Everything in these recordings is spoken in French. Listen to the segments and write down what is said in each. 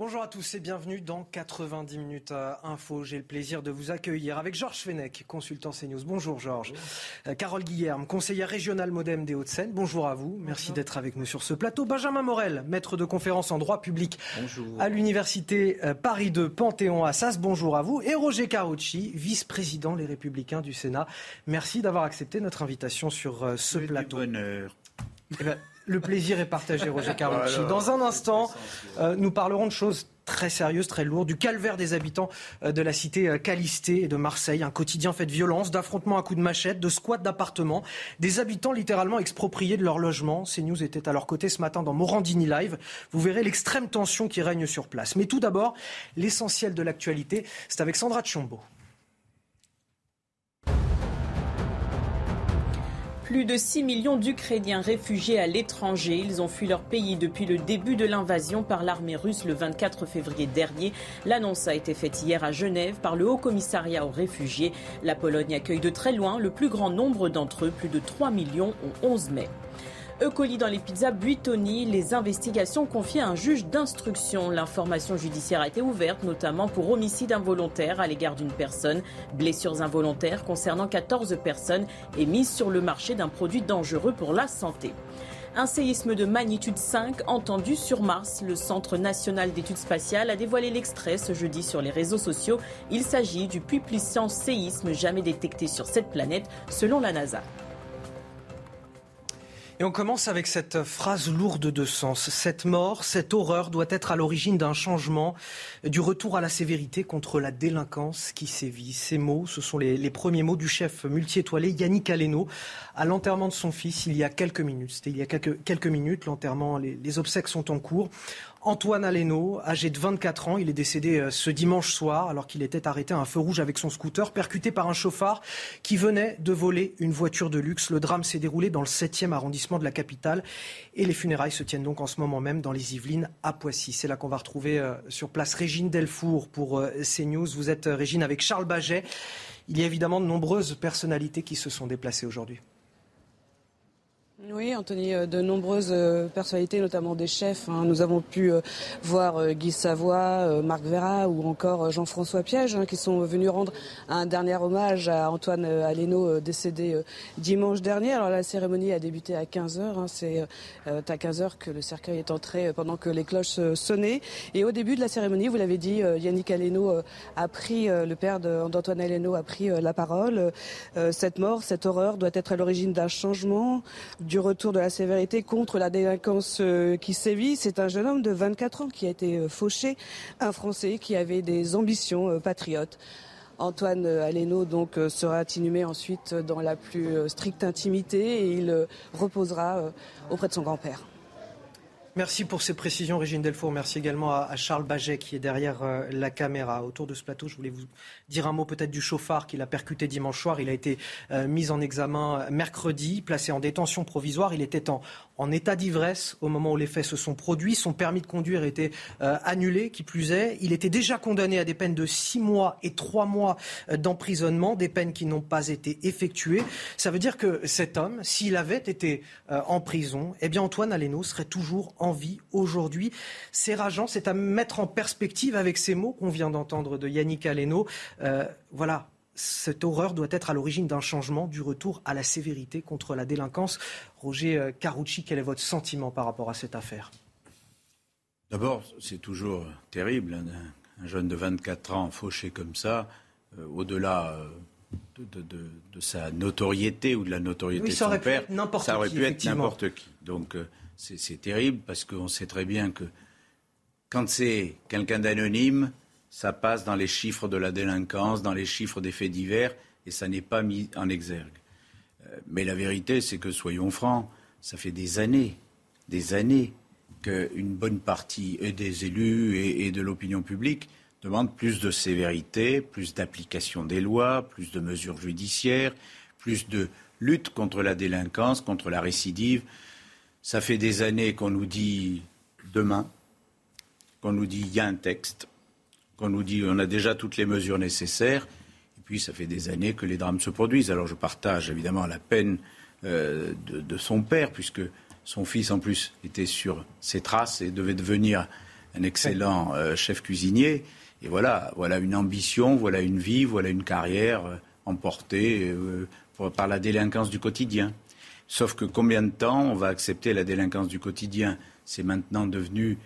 Bonjour à tous et bienvenue dans 90 minutes info. J'ai le plaisir de vous accueillir avec Georges Fenech, consultant CNews. Bonjour Georges. Euh, Carole Guillerme, conseillère régionale Modem des Hauts-de-Seine. Bonjour à vous. Merci d'être avec nous sur ce plateau. Benjamin Morel, maître de conférence en droit public à l'université euh, Paris 2 Panthéon-Assas. Bonjour à vous. Et Roger Carucci, vice-président Les Républicains du Sénat. Merci d'avoir accepté notre invitation sur euh, ce plateau. Bonheur. Eh ben, le plaisir est partagé, Roger Carucci. Dans un instant, euh, nous parlerons de choses très sérieuses, très lourdes, du calvaire des habitants euh, de la cité euh, Calisté et de Marseille, un quotidien fait de violence, d'affrontements à coups de machette, de squats d'appartements, des habitants littéralement expropriés de leur logement. CNews était à leur côté ce matin dans Morandini Live. Vous verrez l'extrême tension qui règne sur place. Mais tout d'abord, l'essentiel de l'actualité, c'est avec Sandra Tchombo. Plus de 6 millions d'Ukrainiens réfugiés à l'étranger. Ils ont fui leur pays depuis le début de l'invasion par l'armée russe le 24 février dernier. L'annonce a été faite hier à Genève par le Haut Commissariat aux réfugiés. La Pologne accueille de très loin le plus grand nombre d'entre eux, plus de 3 millions au 11 mai. E. coli dans les pizzas Buitoni, les investigations confiées à un juge d'instruction. L'information judiciaire a été ouverte notamment pour homicide involontaire à l'égard d'une personne, blessures involontaires concernant 14 personnes et mise sur le marché d'un produit dangereux pour la santé. Un séisme de magnitude 5 entendu sur Mars. Le Centre national d'études spatiales a dévoilé l'extrait ce jeudi sur les réseaux sociaux. Il s'agit du plus puissant séisme jamais détecté sur cette planète selon la NASA. Et on commence avec cette phrase lourde de sens. Cette mort, cette horreur doit être à l'origine d'un changement, du retour à la sévérité contre la délinquance qui sévit. Ces mots, ce sont les, premiers mots du chef multi-étoilé Yannick Aleno à l'enterrement de son fils il y a quelques minutes. C'était il y a quelques, minutes. L'enterrement, les obsèques sont en cours. Antoine Aleno, âgé de 24 ans, il est décédé euh, ce dimanche soir alors qu'il était arrêté à un feu rouge avec son scooter, percuté par un chauffard qui venait de voler une voiture de luxe. Le drame s'est déroulé dans le 7e arrondissement de la capitale et les funérailles se tiennent donc en ce moment même dans les Yvelines à Poissy. C'est là qu'on va retrouver euh, sur place Régine Delfour pour euh, CNews. Vous êtes Régine avec Charles Baget. Il y a évidemment de nombreuses personnalités qui se sont déplacées aujourd'hui. Oui, Anthony, euh, de nombreuses euh, personnalités, notamment des chefs. Hein. Nous avons pu euh, voir Guy Savoie, Marc Vera ou encore Jean-François Piège hein, qui sont venus rendre un dernier hommage à Antoine Aleno décédé dimanche dernier. Alors la cérémonie a débuté à 15h. Hein. C'est à 15h que le cercueil est entré pendant que les cloches sonnaient. Et au début de la cérémonie, vous l'avez dit, Yannick Aleno a pris, le père d'Antoine Aleno a pris la parole. Cette mort, cette horreur doit être à l'origine d'un changement du retour de la sévérité contre la délinquance euh, qui sévit. C'est un jeune homme de 24 ans qui a été euh, fauché, un Français qui avait des ambitions euh, patriotes. Antoine Aleno donc sera inhumé ensuite dans la plus stricte intimité et il reposera auprès de son grand-père. Merci pour ces précisions, Régine Delfour. Merci également à, Charles Baget qui est derrière la caméra. Autour de ce plateau, je voulais vous dire un mot peut-être du chauffard qu'il a percuté dimanche soir. Il a été euh, mis en examen mercredi, placé en détention provisoire. Il était en, en état d'ivresse au moment où les faits se sont produits. Son permis de conduire était euh, annulé, qui plus est. Il était déjà condamné à des peines de six mois et trois mois euh, d'emprisonnement, des peines qui n'ont pas été effectuées. Ça veut dire que cet homme, s'il avait été en prison, eh bien Antoine Aleno serait toujours en vie aujourd'hui. C'est rageant, c'est à mettre en perspective avec ces mots qu'on vient d'entendre de Yannick Aleno. Euh, voilà, cette horreur doit être à l'origine d'un changement, du retour à la sévérité contre la délinquance. Roger euh, Carucci, quel est votre sentiment par rapport à cette affaire? D'abord, c'est toujours terrible, hein, un jeune de 24 ans fauché comme ça, euh, au-delà de, sa notoriété ou de la notoriété de son père, ça aurait pu être n'importe qui. Donc c'est terrible parce qu'on sait très bien que quand c'est quelqu'un d'anonyme, ça passe dans les chiffres de la délinquance, dans les chiffres des faits divers, et ça n'est pas mis en exergue. Euh, mais la vérité, c'est que, soyons francs, ça fait des années, des années, qu'une bonne partie des élus et, de l'opinion publique demande plus de sévérité, plus d'application des lois, plus de mesures judiciaires, plus de lutte contre la délinquance, contre la récidive. Ça fait des années qu'on nous dit demain, qu'on nous dit il y a un texte, qu'on nous dit on a déjà toutes les mesures nécessaires. Et puis, ça fait des années que les drames se produisent. Alors, je partage évidemment la peine euh, de, son père, puisque son fils, en plus, était sur ses traces et devait devenir un excellent chef cuisinier. Et voilà, voilà une ambition, voilà une vie, voilà une carrière emportée par la délinquance du quotidien. Sauf que combien de temps on va accepter la délinquance du quotidien? C'est maintenant devenu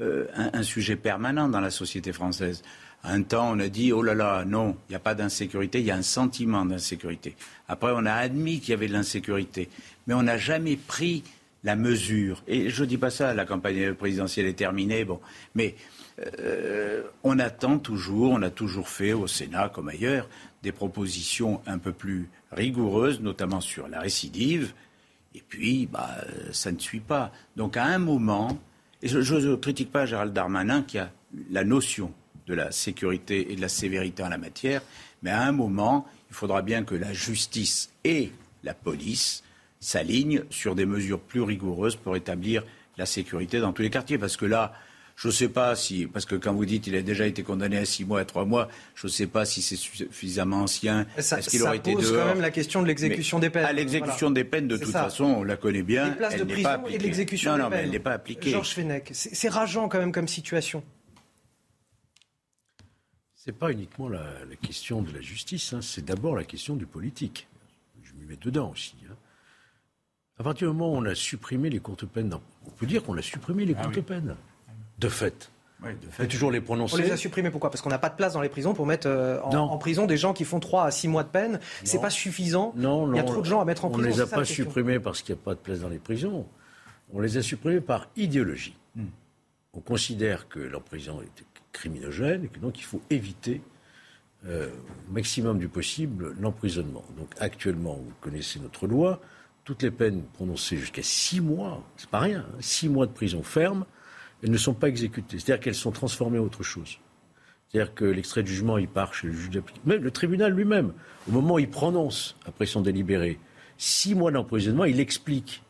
un, un, sujet permanent dans la société française. un temps, on a dit oh là là, non, il n'y a pas d'insécurité, il y a un sentiment d'insécurité. Après, on a admis qu'il y avait de l'insécurité, mais on n'a jamais pris la mesure. Et je ne dis pas ça, la campagne présidentielle est terminée, bon, mais euh, on attend toujours, on a toujours fait au Sénat comme ailleurs des propositions un peu plus rigoureuses, notamment sur la récidive. Et puis, bah, ça ne suit pas. Donc, à un moment, je ne critique pas Gérald Darmanin qui a la notion de la sécurité et de la sévérité en la matière, mais à un moment, il faudra bien que la justice et la police s'alignent sur des mesures plus rigoureuses pour établir la sécurité dans tous les quartiers. Parce que là, je ne sais pas si, parce que quand vous dites qu'il a déjà été condamné à six mois, à trois mois, je ne sais pas si c'est suffisamment ancien. Ça, Est-ce qu'il aurait été pose quand même la question de l'exécution des peines. À l'exécution des peines, de toute façon, on la connaît bien. Les places de prison et de l'exécution des peines. Non, mais elle n'est pas appliquée. Georges Fenech, c'est rageant quand même comme situation. Ce n'est pas uniquement la, question de la justice, hein. c'est d'abord la question du politique. Je m'y mets dedans aussi. Hein. À partir du moment où on a supprimé les courtes peines, on peut dire qu'on a supprimé les ah courtes peines, de fait. Oui, de fait. toujours les prononcer. On les a supprimés pourquoi? Parce qu'on n'a pas de place dans les prisons pour mettre euh, en, prison des gens qui font 3 à 6 mois de peine. C'est pas suffisant. Non, Il y a trop de gens à mettre en prison. On ne les a pas supprimés parce qu'il n'y a pas de place dans les prisons. On les a supprimés par idéologie. Hmm. On considère que l'emprisonnement était criminogène et que donc il faut éviter euh, au maximum du possible l'emprisonnement. Donc actuellement, vous connaissez notre loi, toutes les peines prononcées jusqu'à six mois, c'est pas rien, hein, six mois de prison ferme, elles ne sont pas exécutées. C'est-à-dire qu'elles sont transformées en autre chose. C'est-à-dire que l'extrait de jugement, il part chez le juge d'application. Même le tribunal lui-même, au moment où il prononce, après son délibéré, six mois d'emprisonnement, il explique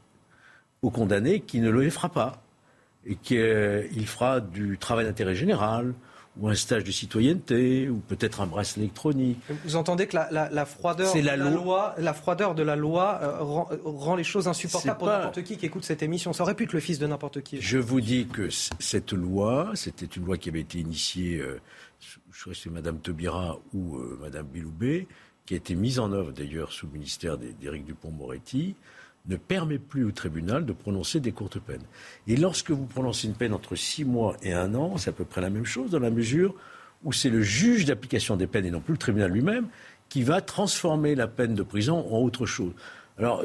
au condamné qu'il ne le fera pas et qu'il fera du travail d'intérêt général, ou un stage de citoyenneté, ou peut-être un bracelet électronique. Vous entendez que la, froideur, de la, loi. la froideur de la loi euh, rend, les choses insupportables pour n'importe qui qui écoute cette émission. Ça aurait pu être le fils de n'importe qui. Je vous dis que cette loi, c'était une loi qui avait été initiée, euh, je crois que c'est Mme Taubira ou euh, Mme Biloubé, qui a été mise en œuvre d'ailleurs sous le ministère d'Éric Dupont-Moretti, ne permet plus au tribunal de prononcer des courtes peines. Et lorsque vous prononcez une peine entre six mois et un an, c'est à peu près la même chose dans la mesure où c'est le juge d'application des peines et non plus le tribunal lui-même qui va transformer la peine de prison en autre chose. Alors,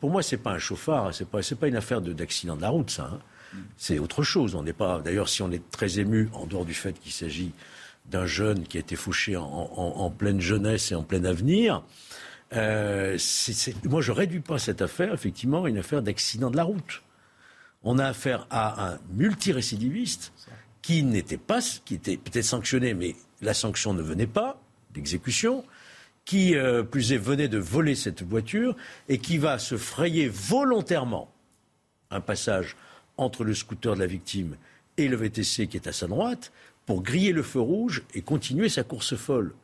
pour moi, ce n'est pas un chauffard, ce n'est pas, pas, une affaire d'accident de, la route, ça. Hein. C'est autre chose. On n'est pas. D'ailleurs, si on est très ému, en dehors du fait qu'il s'agit d'un jeune qui a été fauché en, pleine jeunesse et en plein avenir, euh, moi, je ne réduis pas cette affaire, effectivement, à une affaire d'accident de la route. On a affaire à un multirécidiviste qui n'était pas, qui était peut-être sanctionné, mais la sanction ne venait pas d'exécution, qui, euh, plus est, venait de voler cette voiture et qui va se frayer volontairement un passage entre le scooter de la victime et le VTC qui est à sa droite pour griller le feu rouge et continuer sa course folle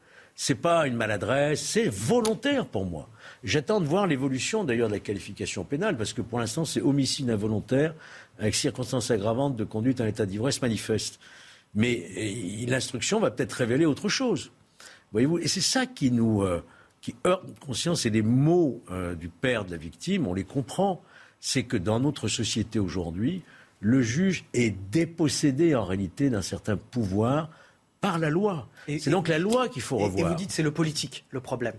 n'est pas une maladresse, c'est volontaire pour moi. J'attends de voir l'évolution d'ailleurs de la qualification pénale, parce que pour l'instant c'est homicide involontaire avec circonstances aggravantes de conduite en état d'ivresse manifeste. Mais l'instruction va peut-être révéler autre chose. Voyez-vous, et c'est ça qui nous euh, qui heurte notre conscience. Et les mots euh, du père de la victime, on les comprend. C'est que dans notre société aujourd'hui, le juge est dépossédé en réalité d'un certain pouvoir par la loi. C'est donc la loi qu'il faut revoir. Et vous dites c'est le politique le problème.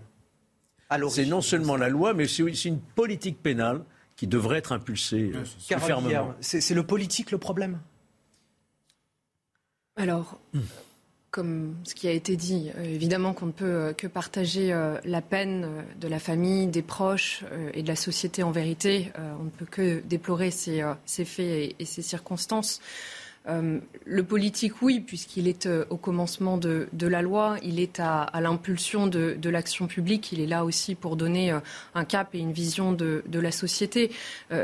C'est non seulement la loi, mais c'est aussi une politique pénale qui devrait être impulsée euh, fermement. C'est le politique le problème? Alors, hmm. comme ce qui a été dit, euh, évidemment qu'on ne peut euh, que partager la peine de la famille, des proches et de la société en vérité. on ne peut que déplorer ces, faits et ces circonstances. Euh, le politique, oui, puisqu'il est euh, au commencement de, la loi, il est à, l'impulsion de, l'action publique, il est là aussi pour donner euh, un cap et une vision de, la société.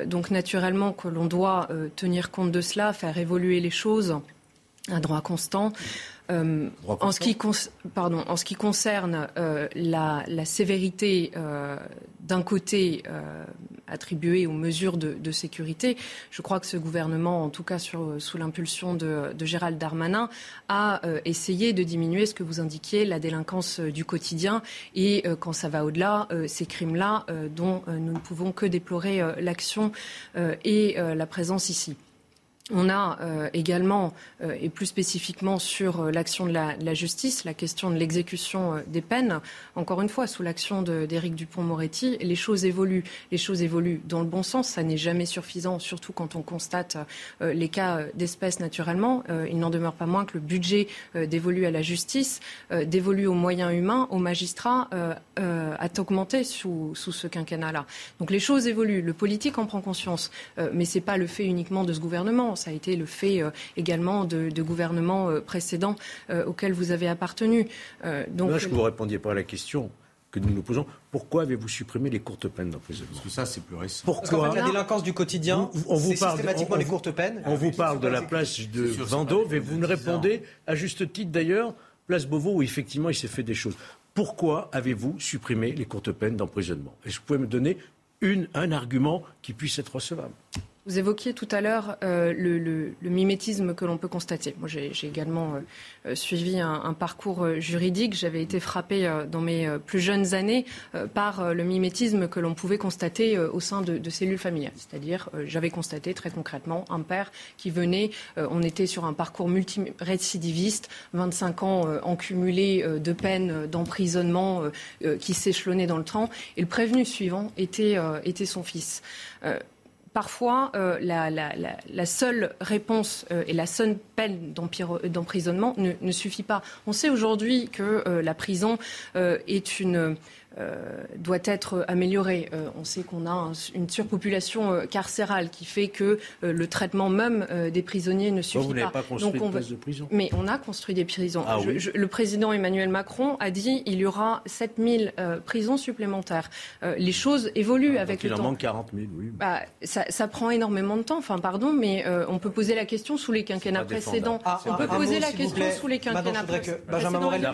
donc naturellement que l'on doit tenir compte de cela, faire évoluer les choses à droit constant. en, ce qui pardon, en ce qui concerne la, sévérité d'un côté attribuées aux mesures de, sécurité. Je crois que ce gouvernement, en tout cas sous l'impulsion de, Gérald Darmanin, a essayé de diminuer ce que vous indiquiez, la délinquance du quotidien. Et quand ça va au-delà, ces crimes-là, dont nous ne pouvons que déplorer l'action et la présence ici. On a euh, également, euh, et plus spécifiquement sur euh, l'action de la, justice, la question de l'exécution des peines. Encore une fois, sous l'action d'Éric Dupont-Moretti, les choses évoluent. Les choses évoluent dans le bon sens. Ça n'est jamais suffisant, surtout quand on constate les cas d'espèces naturellement. il n'en demeure pas moins que le budget dévolu à la justice, dévolu aux moyens humains, aux magistrats, a augmenté sous, ce quinquennat-là. Donc les choses évoluent. Le politique en prend conscience. mais ce n'est pas le fait uniquement de ce gouvernement. Ça a été le fait euh, également de, gouvernements euh, précédents euh, auxquels vous avez appartenu. donc, Là, je que vous répondiez pas à la question que nous nous posons. Pourquoi avez-vous supprimé les courtes peines d'emprisonnement? Parce que ça, c'est plus récent. Pourquoi La délinquance du quotidien, on vous parle systématiquement les courtes peines. On vous parle de la place de Vendôme et vous me répondez, à juste titre d'ailleurs, place Beauvau, où effectivement il s'est fait des choses. Pourquoi avez-vous supprimé les courtes peines d'emprisonnement? Est-ce que vous pouvez me donner une, un argument qui puisse être recevable vous évoquiez tout à l'heure euh, le, mimétisme que l'on peut constater. Moi, j'ai également euh, suivi un, parcours euh, juridique. J'avais été frappé dans mes plus jeunes années par le mimétisme que l'on pouvait constater au sein de, cellules familiales. C'est-à-dire, j'avais constaté très concrètement un père qui venait, on était sur un parcours multirécidiviste, 25 ans en cumulé de peines d'emprisonnement qui s'échelonnaient dans le temps, et le prévenu suivant était son fils parfois, euh, la, seule réponse euh, et la seule peine d'emprisonnement ne, suffit pas. On sait aujourd'hui que euh, la prison est une euh, doit être améliorée. Euh, on sait qu'on a une surpopulation euh, carcérale qui fait que le traitement même des prisonniers ne suffit vous pas. pas construit Donc, de prison? Mais on a construit des prisons. Ah le président Emmanuel Macron a dit il y aura 7000 prisons supplémentaires. les choses évoluent ah, avec le temps. Il en manque 40 000, oui. Bah, ça, prend énormément de temps. Enfin, pardon, mais on peut poser la question sous les quinquennats précédents. Ah, on peut poser la question sous les quinquennats précédents. Benjamin Morel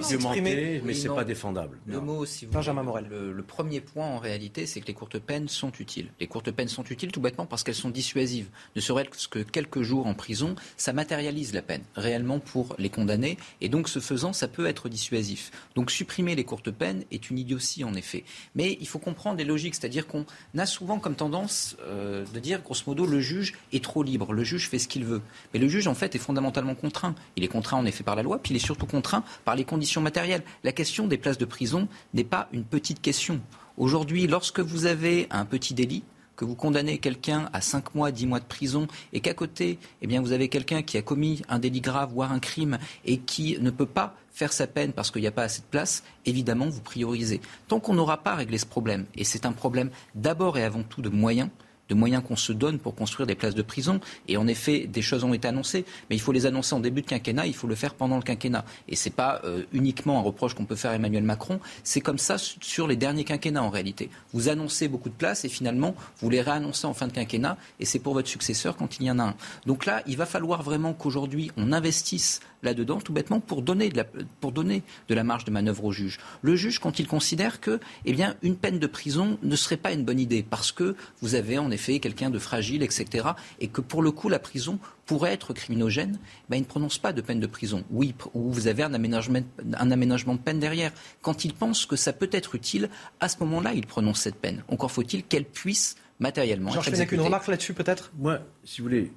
mais c'est pas défendable. Le mot, si vous Benjamin le, premier point, en réalité, c'est que les courtes peines sont utiles. Les courtes peines sont utiles tout bêtement parce qu'elles sont dissuasives. Ne serait-ce que quelques jours en prison, ça matérialise la peine réellement pour les condamnés. Et donc, ce faisant, ça peut être dissuasif. Donc, supprimer les courtes peines est une idiotie, en effet. Mais il faut comprendre les logiques. C'est-à-dire qu'on a souvent comme tendance euh, de dire, grosso modo, le juge est trop libre. Le juge fait ce qu'il veut. Mais le juge, en fait, est fondamentalement contraint. Il est contraint, en effet, par la loi, puis il est surtout contraint par les conditions matérielles. La question des places de prison n'est pas une petite question Aujourd'hui, lorsque vous avez un petit délit, que vous condamnez quelqu'un à 5 mois, 10 mois de prison, et qu'à côté, eh bien, vous avez quelqu'un qui a commis un délit grave, voire un crime, et qui ne peut pas faire sa peine parce qu'il n'y a pas assez de place, évidemment, vous priorisez. Tant qu'on n'aura pas réglé ce problème, et c'est un problème d'abord et avant tout de moyens, de moyens qu'on se donne pour construire des places de prison. Et en effet, des choses ont été annoncées, mais il faut les annoncer en début de quinquennat, il faut le faire pendant le quinquennat. Et ce n'est pas euh, uniquement un reproche qu'on peut faire à Emmanuel Macron, c'est comme ça sur les derniers quinquennats en réalité. Vous annoncez beaucoup de places et finalement, vous les réannoncez en fin de quinquennat et c'est pour votre successeur quand il y en a un. Donc là, il va falloir vraiment qu'aujourd'hui, on investisse là-dedans, tout bêtement, pour donner, de la, pour donner de la marge de manœuvre au juge. Le juge, quand il considère que, eh bien, une peine de prison ne serait pas une bonne idée, parce que vous avez en effet quelqu'un de fragile, etc., et que pour le coup, la prison pourrait être criminogène, ben, il ne prononce pas de peine de prison. Oui, ou vous avez un aménagement, un aménagement de peine derrière. Quand il pense que ça peut être utile, à ce moment-là, il prononce cette peine. Encore faut-il qu'elle puisse matériellement. Georges une remarque là-dessus peut-être? Moi, si vous voulez,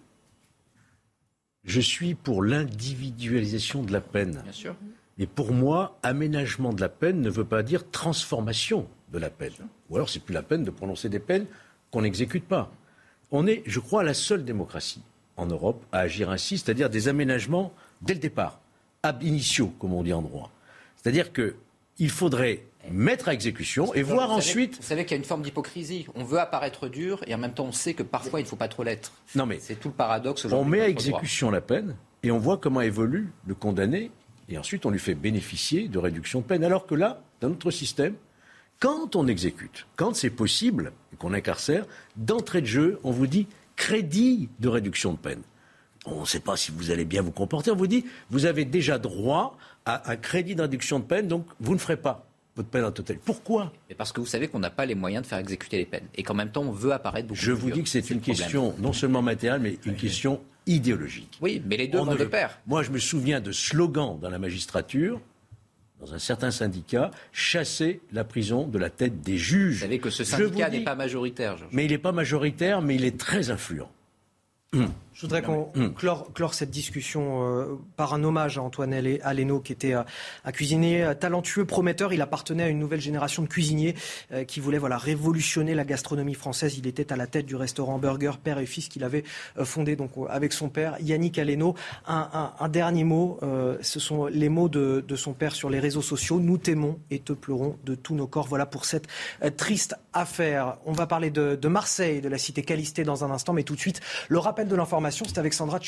je suis pour l'individualisation de la peine. Bien sûr. Mais pour moi, aménagement de la peine ne veut pas dire transformation de la peine. Ou alors c'est plus la peine de prononcer des peines qu'on n'exécute pas. On est, je crois, la seule démocratie en Europe à agir ainsi, c'est-à-dire des aménagements dès le départ, ab initio, comme on dit en droit. C'est-à-dire qu'il faudrait mettre à exécution et voir ensuite. vous savez qu'il y a une forme d'hypocrisie. On veut apparaître dur et en même temps on sait que parfois il ne faut pas trop l'être. Non mais c'est tout le paradoxe. On met à exécution la peine et on voit comment évolue le condamné et ensuite on lui fait bénéficier de réduction de peine. Alors que là, dans notre système, quand on exécute, quand c'est possible et qu'on incarcère, d'entrée de jeu, on vous dit crédit de réduction de peine. On ne sait pas si vous allez bien vous comporter. On vous dit, vous avez déjà droit à un crédit de réduction de peine, donc vous ne ferez pas votre peine en totalité. Pourquoi? Parce que vous savez qu'on n'a pas les moyens de faire exécuter les peines et qu'en même temps on veut apparaître beaucoup Je vous dis que c'est une question non seulement matérielle, mais une question idéologique. Oui, mais les deux vont de pair. Moi, je me souviens de slogans dans la magistrature dans un certain syndicat, chasser la prison de la tête des juges. Vous savez que ce syndicat n'est pas majoritaire. Mais il n'est pas majoritaire, mais il est très influent. Je voudrais qu'on hmm. clore, cette discussion euh, par un hommage à Antoine Aleno, qui était un cuisinier talentueux, prometteur. Il appartenait à une nouvelle génération de cuisiniers euh, qui voulaient voilà, révolutionner la gastronomie française. Il était à la tête du restaurant Burger, père et fils, qu'il avait euh, fondé donc, avec son père, Yannick Aleno. Un, dernier mot, ce sont les mots de, son père sur les réseaux sociaux. Nous t'aimons et te pleurons de tous nos corps. Voilà pour cette triste affaire. On va parler de, de Marseille, de la cité Calisté dans un instant, mais tout de suite, le rappel de l'information c'est avec Sandra.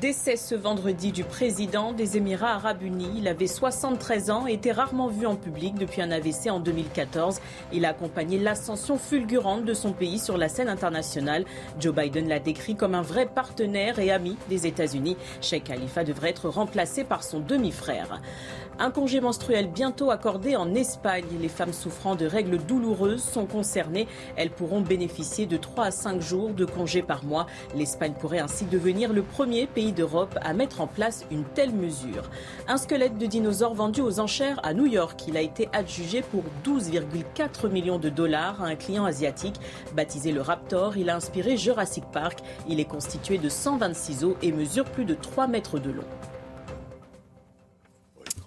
Décès ce vendredi du président des Émirats arabes unis. Il avait 73 ans et était rarement vu en public depuis un AVC en 2014. Il a accompagné l'ascension fulgurante de son pays sur la scène internationale. Joe Biden l'a décrit comme un vrai partenaire et ami des États-Unis. Sheikh Khalifa devrait être remplacé par son demi-frère. Un congé menstruel bientôt accordé en Espagne. Les femmes souffrant de règles douloureuses sont concernées. Elles pourront bénéficier de 3 à 5 jours de congé par mois. L'Espagne pourrait ainsi devenir le premier pays d'Europe à mettre en place une telle mesure. Un squelette de dinosaure vendu aux enchères à New York. Il a été adjugé pour 12,4 millions de dollars à un client asiatique. Baptisé le Raptor, il a inspiré Jurassic Park. Il est constitué de 126 os et mesure plus de 3 mètres de long.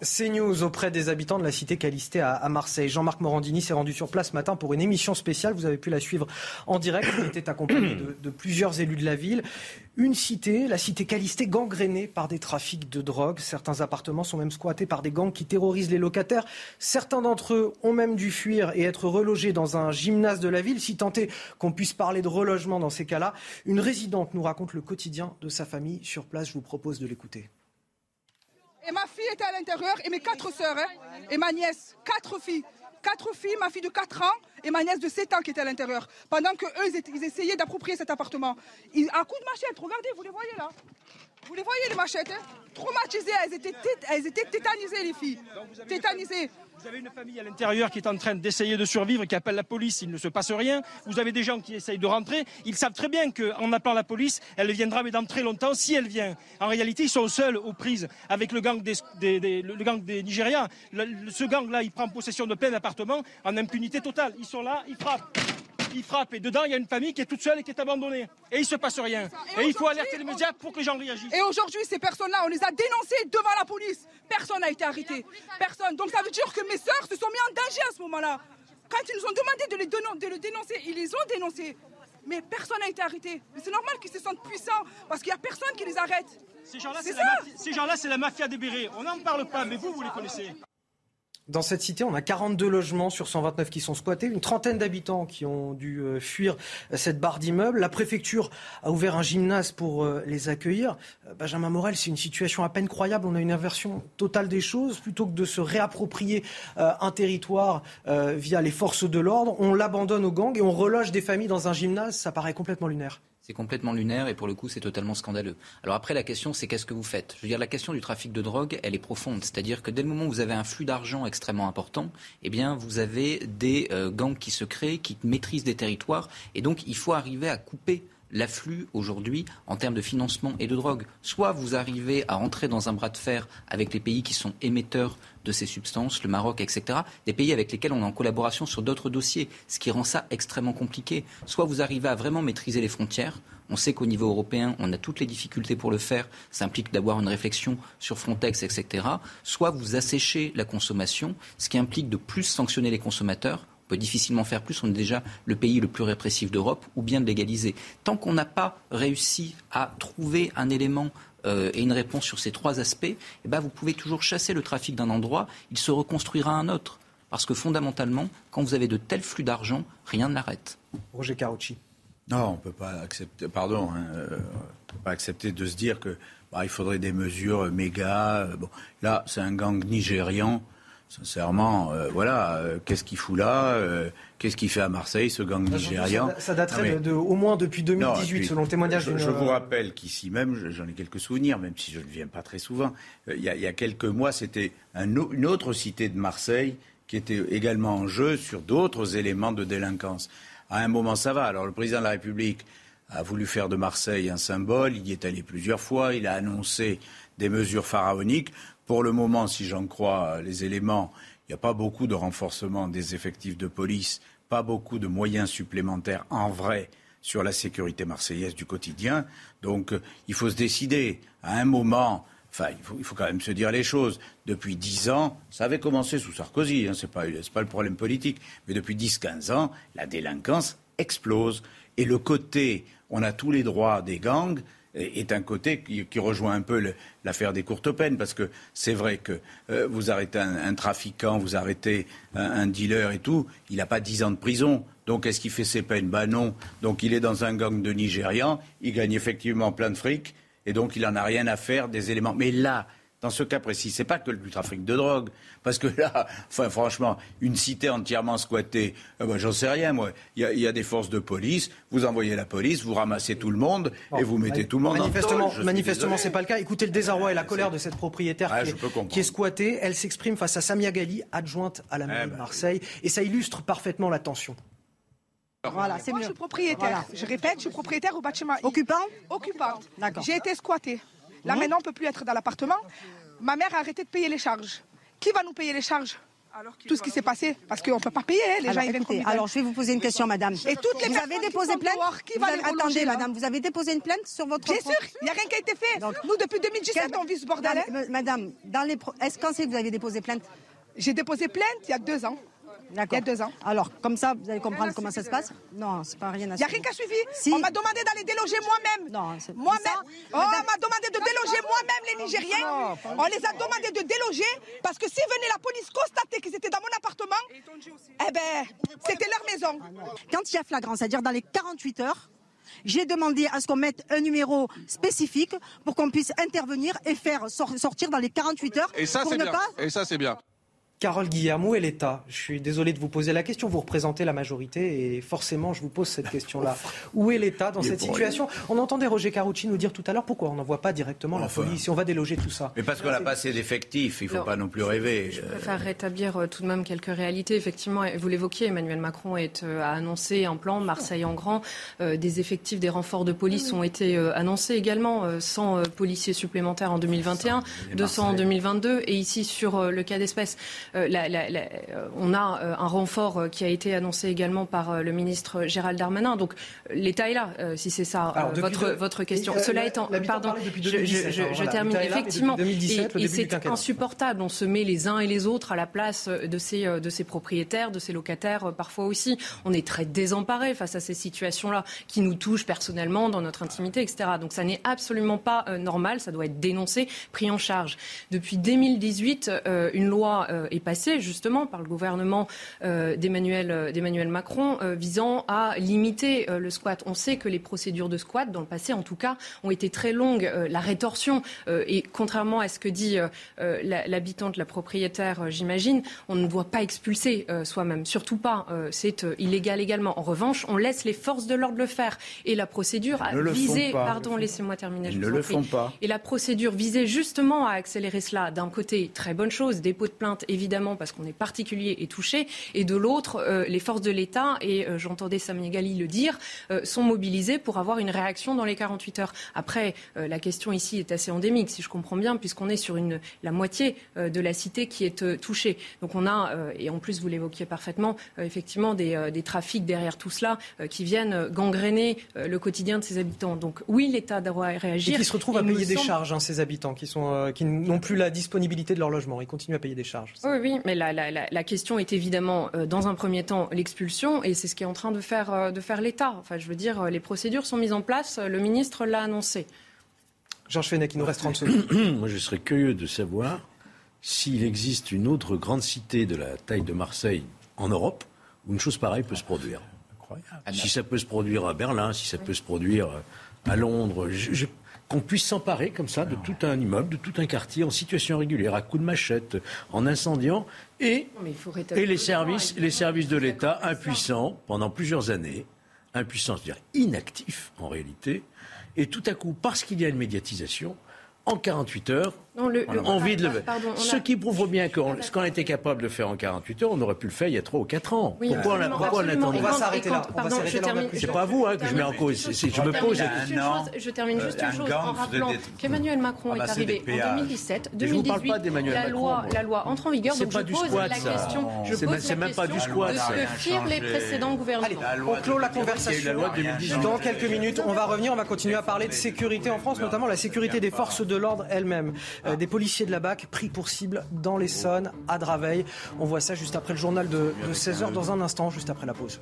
CNews auprès des habitants de la cité Calisté à, Marseille. Jean-Marc Morandini s'est rendu sur place ce matin pour une émission spéciale. Vous avez pu la suivre en direct. Il était accompagné de, plusieurs élus de la ville. Une cité, la cité Calisté, gangrénée par des trafics de drogue. Certains appartements sont même squattés par des gangs qui terrorisent les locataires. Certains d'entre eux ont même dû fuir et être relogés dans un gymnase de la ville. Si tant est qu'on puisse parler de relogement dans ces cas-là, une résidente nous raconte le quotidien de sa famille sur place. Je vous propose de l'écouter. Et ma fille était à l'intérieur et mes quatre sœurs, hein, et ma nièce, quatre filles. Quatre filles, ma fille de 4 ans et ma nièce de 7 ans qui était à l'intérieur. Pendant qu'eux, ils, ils, essayaient d'approprier cet appartement. Ils, à coup de machette, regardez, vous les voyez là Vous les voyez les machettes hein Traumatisées, elles étaient, elles étaient tétanisées les filles. Tétanisées. Vous avez une famille à l'intérieur qui est en train d'essayer de survivre, qui appelle la police, il ne se passe rien. Vous avez des gens qui essayent de rentrer. Ils savent très bien qu'en appelant la police, elle viendra, mais dans très longtemps, si elle vient. En réalité, ils sont seuls aux prises avec le gang des, des Nigériens. ce gang-là, il prend possession de plein d'appartements en impunité totale. Ils sont là, ils frappent il frappe et dedans il y a une famille qui est toute seule et qui est abandonnée. Et il se passe rien. Et, il faut alerter les médias pour que les gens réagissent. Et aujourd'hui, ces personnes-là, on les a dénoncées devant la police. Personne n'a été arrêté. Personne. Donc ça veut dire que mes sœurs se sont mis en danger à ce moment-là. Quand ils nous ont demandé de les, de le dénoncer, ils les ont dénoncés. Mais personne n'a été arrêté. Mais c'est normal qu'ils se sentent puissants parce qu'il n'y a personne qui les arrête. Ces gens-là, c'est la, mafia des bérets. On n'en parle pas, mais vous, vous les connaissez. Dans cette cité, on a 42 logements sur 129 qui sont squattés, une trentaine d'habitants qui ont dû euh, fuir euh, cette barre d'immeubles. La préfecture a ouvert un gymnase pour euh, les accueillir. Benjamin Morel, c'est une situation à peine croyable. On a une inversion totale des choses. Plutôt que de se réapproprier un territoire via les forces de l'ordre, on l'abandonne aux gangs et on reloge des familles dans un gymnase. Ça paraît complètement lunaire. C'est complètement lunaire et pour le coup, c'est totalement scandaleux. Alors après, la question, c'est qu'est-ce que vous faites? Je veux dire, la question du trafic de drogue, elle est profonde. C'est-à-dire que dès le moment où vous avez un flux d'argent extrêmement important, eh bien, vous avez des euh, gangs qui se créent, qui maîtrisent des territoires, et donc il faut arriver à couper l'afflux aujourd'hui en termes de financement et de drogue. Soit vous arrivez à entrer dans un bras de fer avec les pays qui sont émetteurs de ces substances, le Maroc, etc., des pays avec lesquels on est en collaboration sur d'autres dossiers, ce qui rend ça extrêmement compliqué. Soit vous arrivez à vraiment maîtriser les frontières, on sait qu'au niveau européen, on a toutes les difficultés pour le faire. Ça implique d'avoir une réflexion sur Frontex, etc. Soit vous asséchez la consommation, ce qui implique de plus sanctionner les consommateurs on peut difficilement faire plus, on est déjà le pays le plus répressif d'Europe, ou bien de légaliser. Tant qu'on n'a pas réussi à trouver un élément euh, et une réponse sur ces trois aspects, eh ben, vous pouvez toujours chasser le trafic d'un endroit, il se reconstruira un autre. Parce que fondamentalement, quand vous avez de tels flux d'argent, rien ne l'arrête. Roger Carucci. Non, on ne peut pas accepter, pardon, hein, euh, pas accepter de se dire que bah, il faudrait des mesures méga. Euh, bon, là, c'est un gang nigérian sincèrement, euh, voilà, euh, qu'est-ce qu'il fout là euh, Qu'est-ce qu'il fait à Marseille, ce gang nigérian Ça, daterait de, au moins depuis 2018, selon le témoignage Je, je vous rappelle qu'ici même, j'en ai quelques souvenirs, même si je ne viens pas très souvent, il y, a, quelques mois, c'était une autre cité de Marseille qui était également en jeu sur d'autres éléments de délinquance. À un moment, ça va. Alors, le président de la République a voulu faire de Marseille un symbole, il y est allé plusieurs fois, il a annoncé des mesures pharaoniques. Pour le moment, si j'en crois les éléments, il n'y a pas beaucoup de renforcement des effectifs de police, pas beaucoup de moyens supplémentaires en vrai sur la sécurité marseillaise du quotidien. Donc il faut se décider. À un moment, enfin, il faut, quand même se dire les choses. Depuis dix ans, ça avait commencé sous Sarkozy, hein, ce n'est pas, pas, le problème politique, mais depuis dix, quinze ans, la délinquance explose. Et le côté, on a tous les droits des gangs, est un côté qui, rejoint un peu l'affaire des courtes peines, parce que c'est vrai que euh, vous arrêtez un, trafiquant, vous arrêtez un, dealer et tout, il n'a pas dix ans de prison. Donc est-ce qu'il fait ses peines? Ben non. Donc il est dans un gang de Nigérians, il gagne effectivement plein de fric, et donc il n'en a rien à faire des éléments. Mais là, dans ce cas précis, c'est pas que du trafic de drogue, parce que là, enfin, franchement, une cité entièrement squattée, euh, bah, j'en sais rien, moi. Il y, a des forces de police, vous envoyez la police, vous ramassez tout le monde et vous mettez tout le monde manifestement, en Manifestement, c'est pas le cas. Écoutez le désarroi et la colère de cette propriétaire qui, est, squattée. Elle s'exprime face à Samia Gali, adjointe à la mairie eh de ben, Marseille, et ça illustre parfaitement la tension. Voilà, c'est Moi, je suis propriétaire. Je répète, je suis propriétaire au bâtiment. Occupant Occupante. J'ai été squattée. Là, maintenant, on ne peut plus être dans l'appartement. Ma mère a arrêté de payer les charges. Qui va nous payer les charges tout ce qui s'est passé, parce qu'on ne peut pas payer, hein, les alors, gens écoutez, Alors, je vais vous poser une question, madame. Et toutes les vous avez déposé plainte qui va Attendez, madame, vous avez déposé une plainte sur votre... Bien sûr, il n'y a rien qui a été fait. nous, depuis 2017, on vit ce bordel. Hein. Madame, dans les... est-ce quand c'est que vous avez déposé plainte? J'ai déposé plainte il y a deux ans. Il y a deux ans. Alors, comme ça, vous allez comprendre comment ça se passe Non, c'est pas rien à Il n'y a rien qui a suivi. On m'a demandé d'aller déloger moi-même. Non, c'est Moi-même. Oh, on m'a demandé de déloger moi-même les Nigériens. On les a demandé de déloger parce que si venait la police constater qu'ils étaient dans mon appartement, eh ben, c'était leur maison. Quand il y a flagrance, c'est-à-dire dans les 48 heures, j'ai demandé à ce qu'on mette un numéro spécifique pour qu'on puisse intervenir et faire sortir dans les 48 heures. Et ça, c'est bien. Et ça, c'est bien. Carole Guillermo et l'État. Je suis désolé de vous poser la question. Vous représentez la majorité et forcément, je vous pose cette question-là. Où est l'État dans cette situation? On entendait Roger Carucci nous dire tout à l'heure pourquoi on n'envoie pas directement la police si on va déloger tout ça. Mais parce qu'on n'a pas assez d'effectifs, il ne faut pas non plus rêver. Je préfère rétablir euh, tout de même quelques réalités. Effectivement, vous l'évoquiez, Emmanuel Macron est, euh, a annoncé un plan Marseille en grand. Euh, des effectifs, des renforts de police ont été annoncés également. 100 policiers supplémentaires en 2021, 200 en 2022 et ici sur le cas d'espèce. Euh, euh, on a euh, un renfort qui a été annoncé également par le ministre Gérald Darmanin. Donc l'État est là, si c'est ça votre, votre question. Cela étant, pardon, je, termine effectivement. et, c'est insupportable. On se met les uns et les autres à la place de ces, de ces propriétaires, de ces locataires parfois aussi. On est très désemparés face à ces situations-là qui nous touchent personnellement dans notre intimité, etc. Donc ça n'est absolument pas normal. Ça doit être dénoncé, pris en charge. Depuis 2018, une loi est passé justement par le gouvernement euh, euh, d'Emmanuel Macron euh, visant à limiter le squat. On sait que les procédures de squat, dans le passé en tout cas, ont été très longues. la rétorsion, et contrairement à ce que dit l'habitante, la propriétaire, j'imagine, on ne doit pas expulser soi-même. Surtout pas. C'est illégal également. En revanche, on laisse les forces de l'ordre le faire. Et la procédure a visé. Pardon, laissez-moi terminer. Ils ne le font pas. Et la procédure visait justement à accélérer cela. D'un côté, très bonne chose, dépôt de plainte, évidemment parce qu'on est particulier et touché, et de l'autre, euh, les forces de l'État, et euh, j'entendais Samia Gali le dire, euh, sont mobilisées pour avoir une réaction dans les 48 heures. Après, la question ici est assez endémique, si je comprends bien, puisqu'on est sur une, la moitié de la cité qui est touchée. Donc on a, et en plus vous l'évoquiez parfaitement, effectivement des, des, trafics derrière tout cela qui viennent gangréner le quotidien de ces habitants. Donc oui, l'État doit réagir. Et qui se retrouvent à payer des charges, hein, ces habitants, qui, sont, qui n'ont plus la disponibilité de leur logement. Ils continuent à payer des charges. Oui, oui, mais la, question est évidemment, euh, dans un premier temps, l'expulsion, et c'est ce qui est en train de faire, euh, de faire l'État. Enfin, je veux dire, les procédures sont mises en place, le ministre l'a annoncé. Georges Fenech, il nous reste 30 secondes. Moi, je serais curieux de savoir s'il existe une autre grande cité de la taille de Marseille en Europe où une chose pareille peut se produire. Si ça peut se produire à Berlin, si ça peut se produire à Londres, qu'on puisse s'emparer comme ça de tout un immeuble, de tout un quartier en situation régulière, à coups de machette, en incendiant, et, et les services, les services de l'État impuissants pendant plusieurs années, impuissants, c'est-à-dire inactifs en réalité, et tout à coup, parce qu'il y a une médiatisation, en 48 heures, non, le, envie de le Ce qui prouve bien que ce qu'on était capable de faire en 48 heures, on aurait pu le faire il y a 3 ou 4 ans. pourquoi on, pourquoi on On va s'arrêter là. C'est pas vous hein, que je mets en cause. Je me pose. Je termine juste une chose en rappelant qu'Emmanuel Macron est arrivé en 2017. 2018, la loi, la loi entre en vigueur. Donc je pose la question. C'est même pas du squat. Ce que firent les précédents gouvernements. On clôt la conversation. Dans quelques minutes, on va revenir. On va continuer à parler de sécurité en France, notamment la sécurité des forces de l'ordre elles-mêmes. Euh, des policiers de la BAC pris pour cible dans l'Essonne, à Draveil. On voit ça juste après le journal de, de 16h dans un instant, juste après la pause.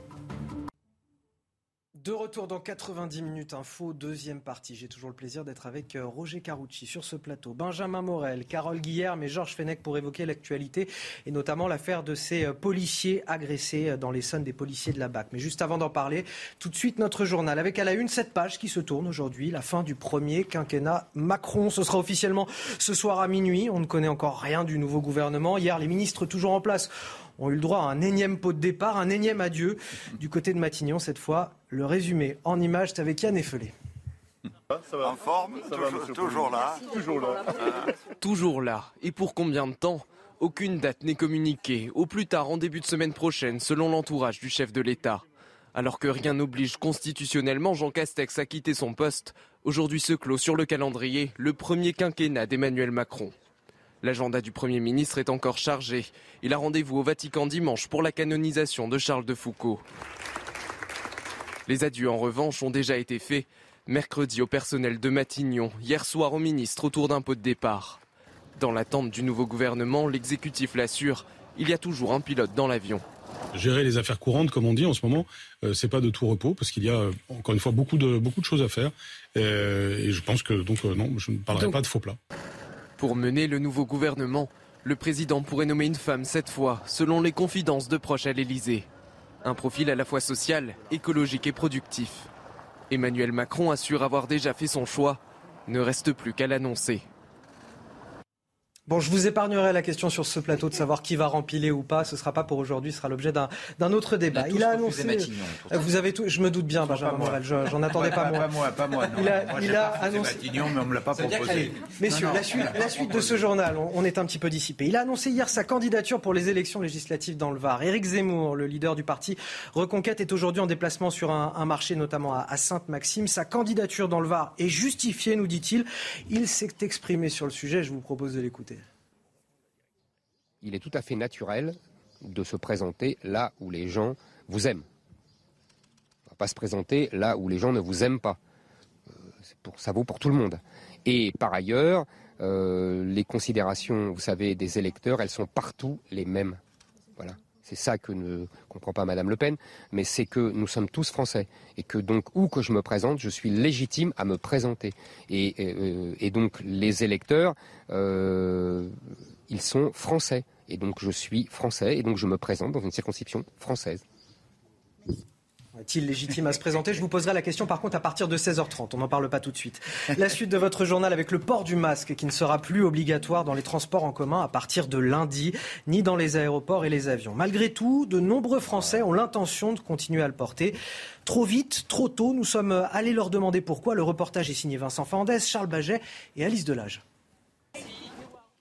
De retour dans 90 minutes info, deuxième partie. J'ai toujours le plaisir d'être avec euh, Roger Carucci sur ce plateau, Benjamin Morel, Carole Guillerme et Georges Fenech pour évoquer l'actualité et notamment l'affaire de ces euh, policiers agressés euh, dans les des policiers de la BAC. Mais juste avant d'en parler, tout de suite notre journal avec à la une cette page qui se tourne aujourd'hui, la fin du premier quinquennat Macron. Ce sera officiellement ce soir à minuit. On ne connaît encore rien du nouveau gouvernement. Hier, les ministres toujours en place ont eu le droit à un énième pot de départ, un énième adieu. Du côté de Matignon, cette fois, le résumé en images, c'est avec Yann Effelé. En forme, toujours, là. Toujours là. toujours là. Et pour combien de temps Aucune date n'est communiquée. Au plus tard en début de semaine prochaine, selon l'entourage du chef de l'État. Alors que rien n'oblige constitutionnellement Jean Castex à quitter son poste, aujourd'hui se clôt sur le calendrier le premier quinquennat d'Emmanuel Macron. L'agenda du Premier ministre est encore chargé. Il a rendez-vous au Vatican dimanche pour la canonisation de Charles de Foucault. Les adieux en revanche ont déjà été faits. Mercredi au personnel de Matignon, hier soir au ministre autour d'un pot de départ. Dans l'attente du nouveau gouvernement, l'exécutif l'assure, il y a toujours un pilote dans l'avion. Gérer les affaires courantes, comme on dit en ce moment, euh, c'est pas de tout repos parce qu'il y a encore une fois beaucoup de beaucoup de choses à faire. Euh, et je pense que donc euh, non, je ne parlerai pas de faux plats. Pour mener le nouveau gouvernement, le président pourrait nommer une femme cette fois, selon les confidences de proches à l'Élysée. Un profil à la fois social, écologique et productif. Emmanuel Macron assure avoir déjà fait son choix. Ne reste plus qu'à l'annoncer. Bon, je vous épargnerai la question sur ce plateau de savoir qui va rempiler ou pas. Ce sera pas pour aujourd'hui, ce sera l'objet d'un autre débat. Il a, annoncé. Matignon, vous avez tout. Je me doute bien, Benjamin Morel. J'en attendais pas, moi. Pas moi, pas moi. Il a, il a annoncé. Matignon, mais on me l'a pas proposé. Messieurs, la suite, la suite de ce journal, on, est un petit peu dissipé. Il a annoncé hier sa candidature pour les élections législatives dans le Var. Éric Zemmour, le leader du parti Reconquête, est aujourd'hui en déplacement sur un, marché, notamment à, à Sainte-Maxime. Sa candidature dans le Var est justifiée, nous dit-il. Il s'est exprimé sur le sujet. Je vous propose de l'écouter il est tout à fait naturel de se présenter là où les gens vous aiment. On ne va pas se présenter là où les gens ne vous aiment pas. Euh, ça vaut pour tout le monde. Et par ailleurs, euh, les considérations, vous savez, des électeurs, elles sont partout les mêmes. Voilà. C'est ça que ne comprend pas Madame Le Pen, mais c'est que nous sommes tous français et que donc où que je me présente, je suis légitime à me présenter. Et, euh, donc les électeurs, ils sont français. Et donc je suis français et donc je me présente dans une circonscription française. Est-il légitime à se présenter? Je vous poserai la question par contre à partir de 16h30. On n'en parle pas tout de suite. La suite de votre journal avec le port du masque qui ne sera plus obligatoire dans les transports en commun à partir de lundi, ni dans les aéroports et les avions. Malgré tout, de nombreux Français ont l'intention de continuer à le porter. Trop vite, trop tôt, nous sommes allés leur demander pourquoi. Le reportage est signé Vincent Fernandez, Charles Baget et Alice Delage.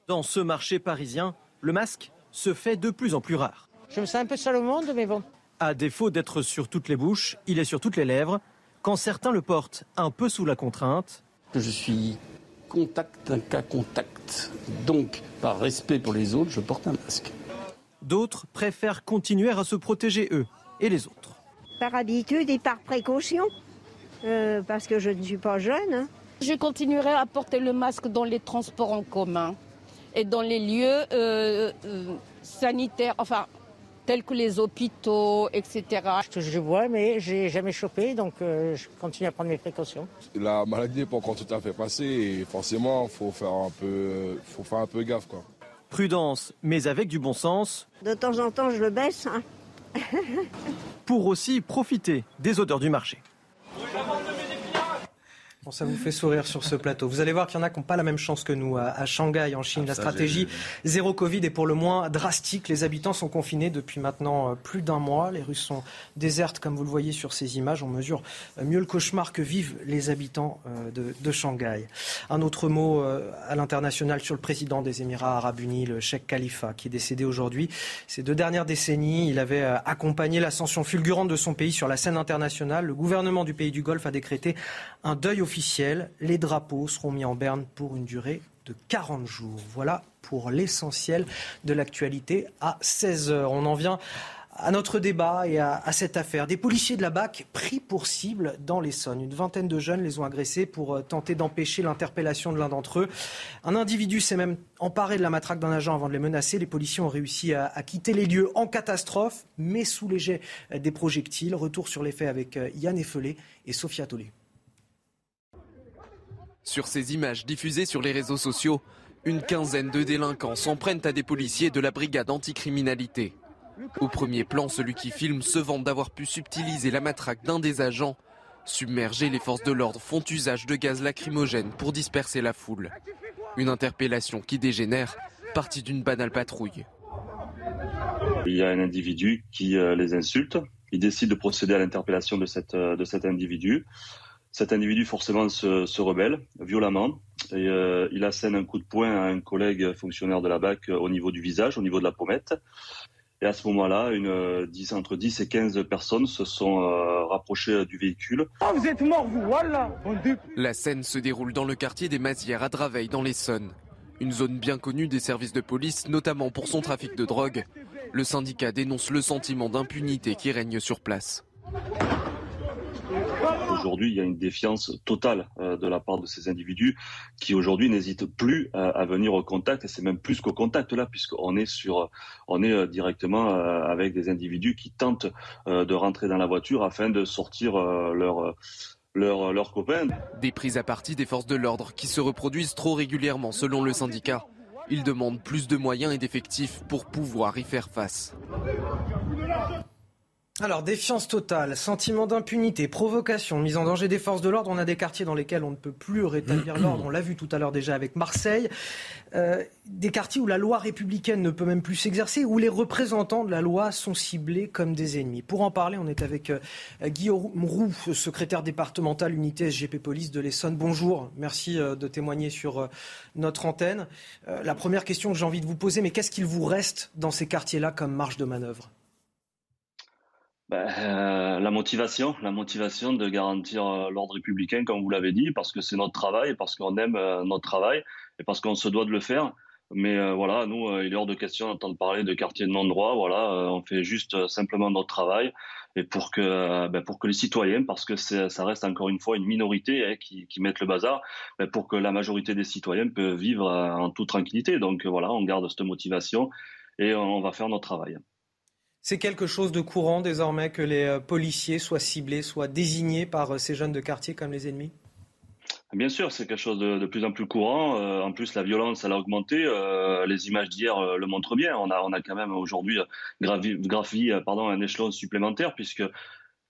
Dans ce marché parisien, le masque se fait de plus en plus rare. Je me sens un peu seul au monde, mais bon. À défaut d'être sur toutes les bouches, il est sur toutes les lèvres. Quand certains le portent un peu sous la contrainte. Je suis contact, un cas contact. Donc, par respect pour les autres, je porte un masque. D'autres préfèrent continuer à se protéger eux et les autres. Par habitude et par précaution, euh, parce que je ne suis pas jeune. Hein. Je continuerai à porter le masque dans les transports en commun et dans les lieux euh, euh, sanitaires, enfin tels que les hôpitaux, etc. Je, vois, mais j'ai jamais chopé, donc euh, je continue à prendre mes précautions. La maladie n'est pas encore tout à fait passée et forcément, faut faire un peu, faut faire un peu gaffe, quoi. Prudence, mais avec du bon sens. De temps en temps, je le baisse. Hein. pour aussi profiter des odeurs du marché ça vous fait sourire sur ce plateau. Vous allez voir qu'il y en a qui n'ont pas la même chance que nous. À, Shanghai, en Chine, ah, la stratégie zéro Covid est pour le moins drastique. Les habitants sont confinés depuis maintenant euh, plus d'un mois. Les rues sont désertes, comme vous le voyez sur ces images. On mesure euh, mieux le cauchemar que vivent les habitants euh, de, Shanghai. Un autre mot à l'international sur le président des Émirats arabes unis, le Sheikh Khalifa, qui est décédé aujourd'hui. Ces deux dernières décennies, il avait accompagné l'ascension fulgurante de son pays sur la scène internationale. Le gouvernement du pays du Golfe a décrété un deuil officiel les drapeaux seront mis en berne pour une durée de 40 jours. Voilà pour l'essentiel de l'actualité à 16 heures. On en vient à notre débat et à, cette affaire. Des policiers de la BAC pris pour cible dans l'Essonne. Une vingtaine de jeunes les ont agressés pour euh, tenter d'empêcher l'interpellation de l'un d'entre eux. Un individu s'est même emparé de la matraque d'un agent avant de les menacer. Les policiers ont réussi à, quitter les lieux en catastrophe, mais sous les jets des projectiles. Retour sur les faits avec euh, Yann Effelé et Sophia Tollet. Sur ces images diffusées sur les réseaux sociaux, une quinzaine de délinquants s'en prennent à des policiers de la brigade anticriminalité. Au premier plan, celui qui filme se vante d'avoir pu subtiliser la matraque d'un des agents. Submergés, les forces de l'ordre font usage de gaz lacrymogène pour disperser la foule. Une interpellation qui dégénère, partie d'une banale patrouille. Il y a un individu qui euh, les insulte. Il décide de procéder à l'interpellation de, euh, de cet individu cet individu forcément se, rebelle violemment et euh, il assène un coup de poing à un collègue fonctionnaire de la BAC au niveau du visage, au niveau de la pommette. Et à ce moment-là, une, 10, entre 10 et 15 personnes se sont euh, rapprochées du véhicule. Ah, vous êtes mort, vous, voilà La scène se déroule dans le quartier des Mazières à Draveil, dans l'Essonne. Une zone bien connue des services de police, notamment pour son trafic de drogue. Le syndicat dénonce le sentiment d'impunité qui règne sur place. Aujourd'hui, il y a une défiance totale euh, de la part de ces individus qui aujourd'hui n'hésitent plus à, venir au contact et c'est même plus qu'au contact là puisqu'on est sur, on est euh, directement euh, avec des individus qui tentent de rentrer dans la voiture afin de sortir leur leurs leur copains. Des prises à partie des forces de l'ordre qui se reproduisent trop régulièrement selon le syndicat. Ils demandent plus de moyens et d'effectifs pour pouvoir y faire face. Alors, défiance totale, sentiment d'impunité, provocation, mise en danger des forces de l'ordre. On a des quartiers dans lesquels on ne peut plus rétablir l'ordre. On l'a vu tout à l'heure déjà avec Marseille. Euh, des quartiers où la loi républicaine ne peut même plus s'exercer, où les représentants de la loi sont ciblés comme des ennemis. Pour en parler, on est avec euh, Guillaume Roux, secrétaire départemental unité SGP Police de l'Essonne. Bonjour, merci euh, de témoigner sur notre antenne. la première question que j'ai envie de vous poser, mais qu'est-ce qu'il vous reste dans ces quartiers-là comme marge de manœuvre? Ben, euh, la motivation, la motivation de garantir euh, l'ordre républicain, comme vous l'avez dit, parce que c'est notre travail, parce qu'on aime euh, notre travail et parce qu'on se doit de le faire. Mais voilà, nous, il est hors de question d'entendre parler de quartier de non-droit. Voilà, on fait juste simplement notre travail et pour que, ben, pour que les citoyens, parce que ça reste encore une fois une minorité hein, qui, qui le bazar, ben, pour que la majorité des citoyens peuvent vivre en toute tranquillité. Donc voilà, on garde cette motivation et on va faire notre travail. C'est quelque chose de courant désormais que les euh, policiers soient ciblés, soient désignés par euh, ces jeunes de quartier comme les ennemis? Bien sûr, c'est quelque chose de, plus en plus courant. Euh, en plus, la violence, elle a augmenté. les images d'hier le montrent bien. On a, quand même aujourd'hui gravi, gravi pardon, un échelon supplémentaire puisque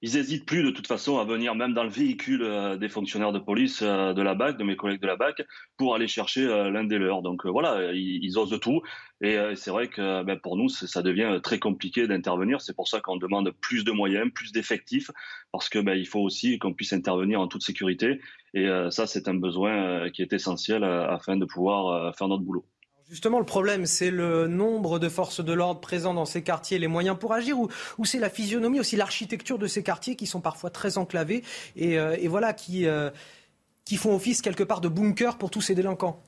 ils hésitent plus de toute façon à venir même dans le véhicule euh, des fonctionnaires de police euh, de la BAC, de mes collègues de la BAC, pour aller chercher euh, l'un des leurs. Donc voilà, ils, osent tout. Et c'est vrai que ben, pour nous, ça devient très compliqué d'intervenir. C'est pour ça qu'on demande plus de moyens, plus d'effectifs, parce que ben, il faut aussi qu'on puisse intervenir en toute sécurité. Et ça, c'est un besoin qui est essentiel afin de pouvoir faire notre boulot. Justement, le problème, c'est le nombre de forces de l'ordre présentes dans ces quartiers, les moyens pour agir, ou, c'est la physionomie, aussi l'architecture de ces quartiers qui sont parfois très enclavés et, euh, voilà, euh, qui font office quelque part de bunker pour tous ces délinquants.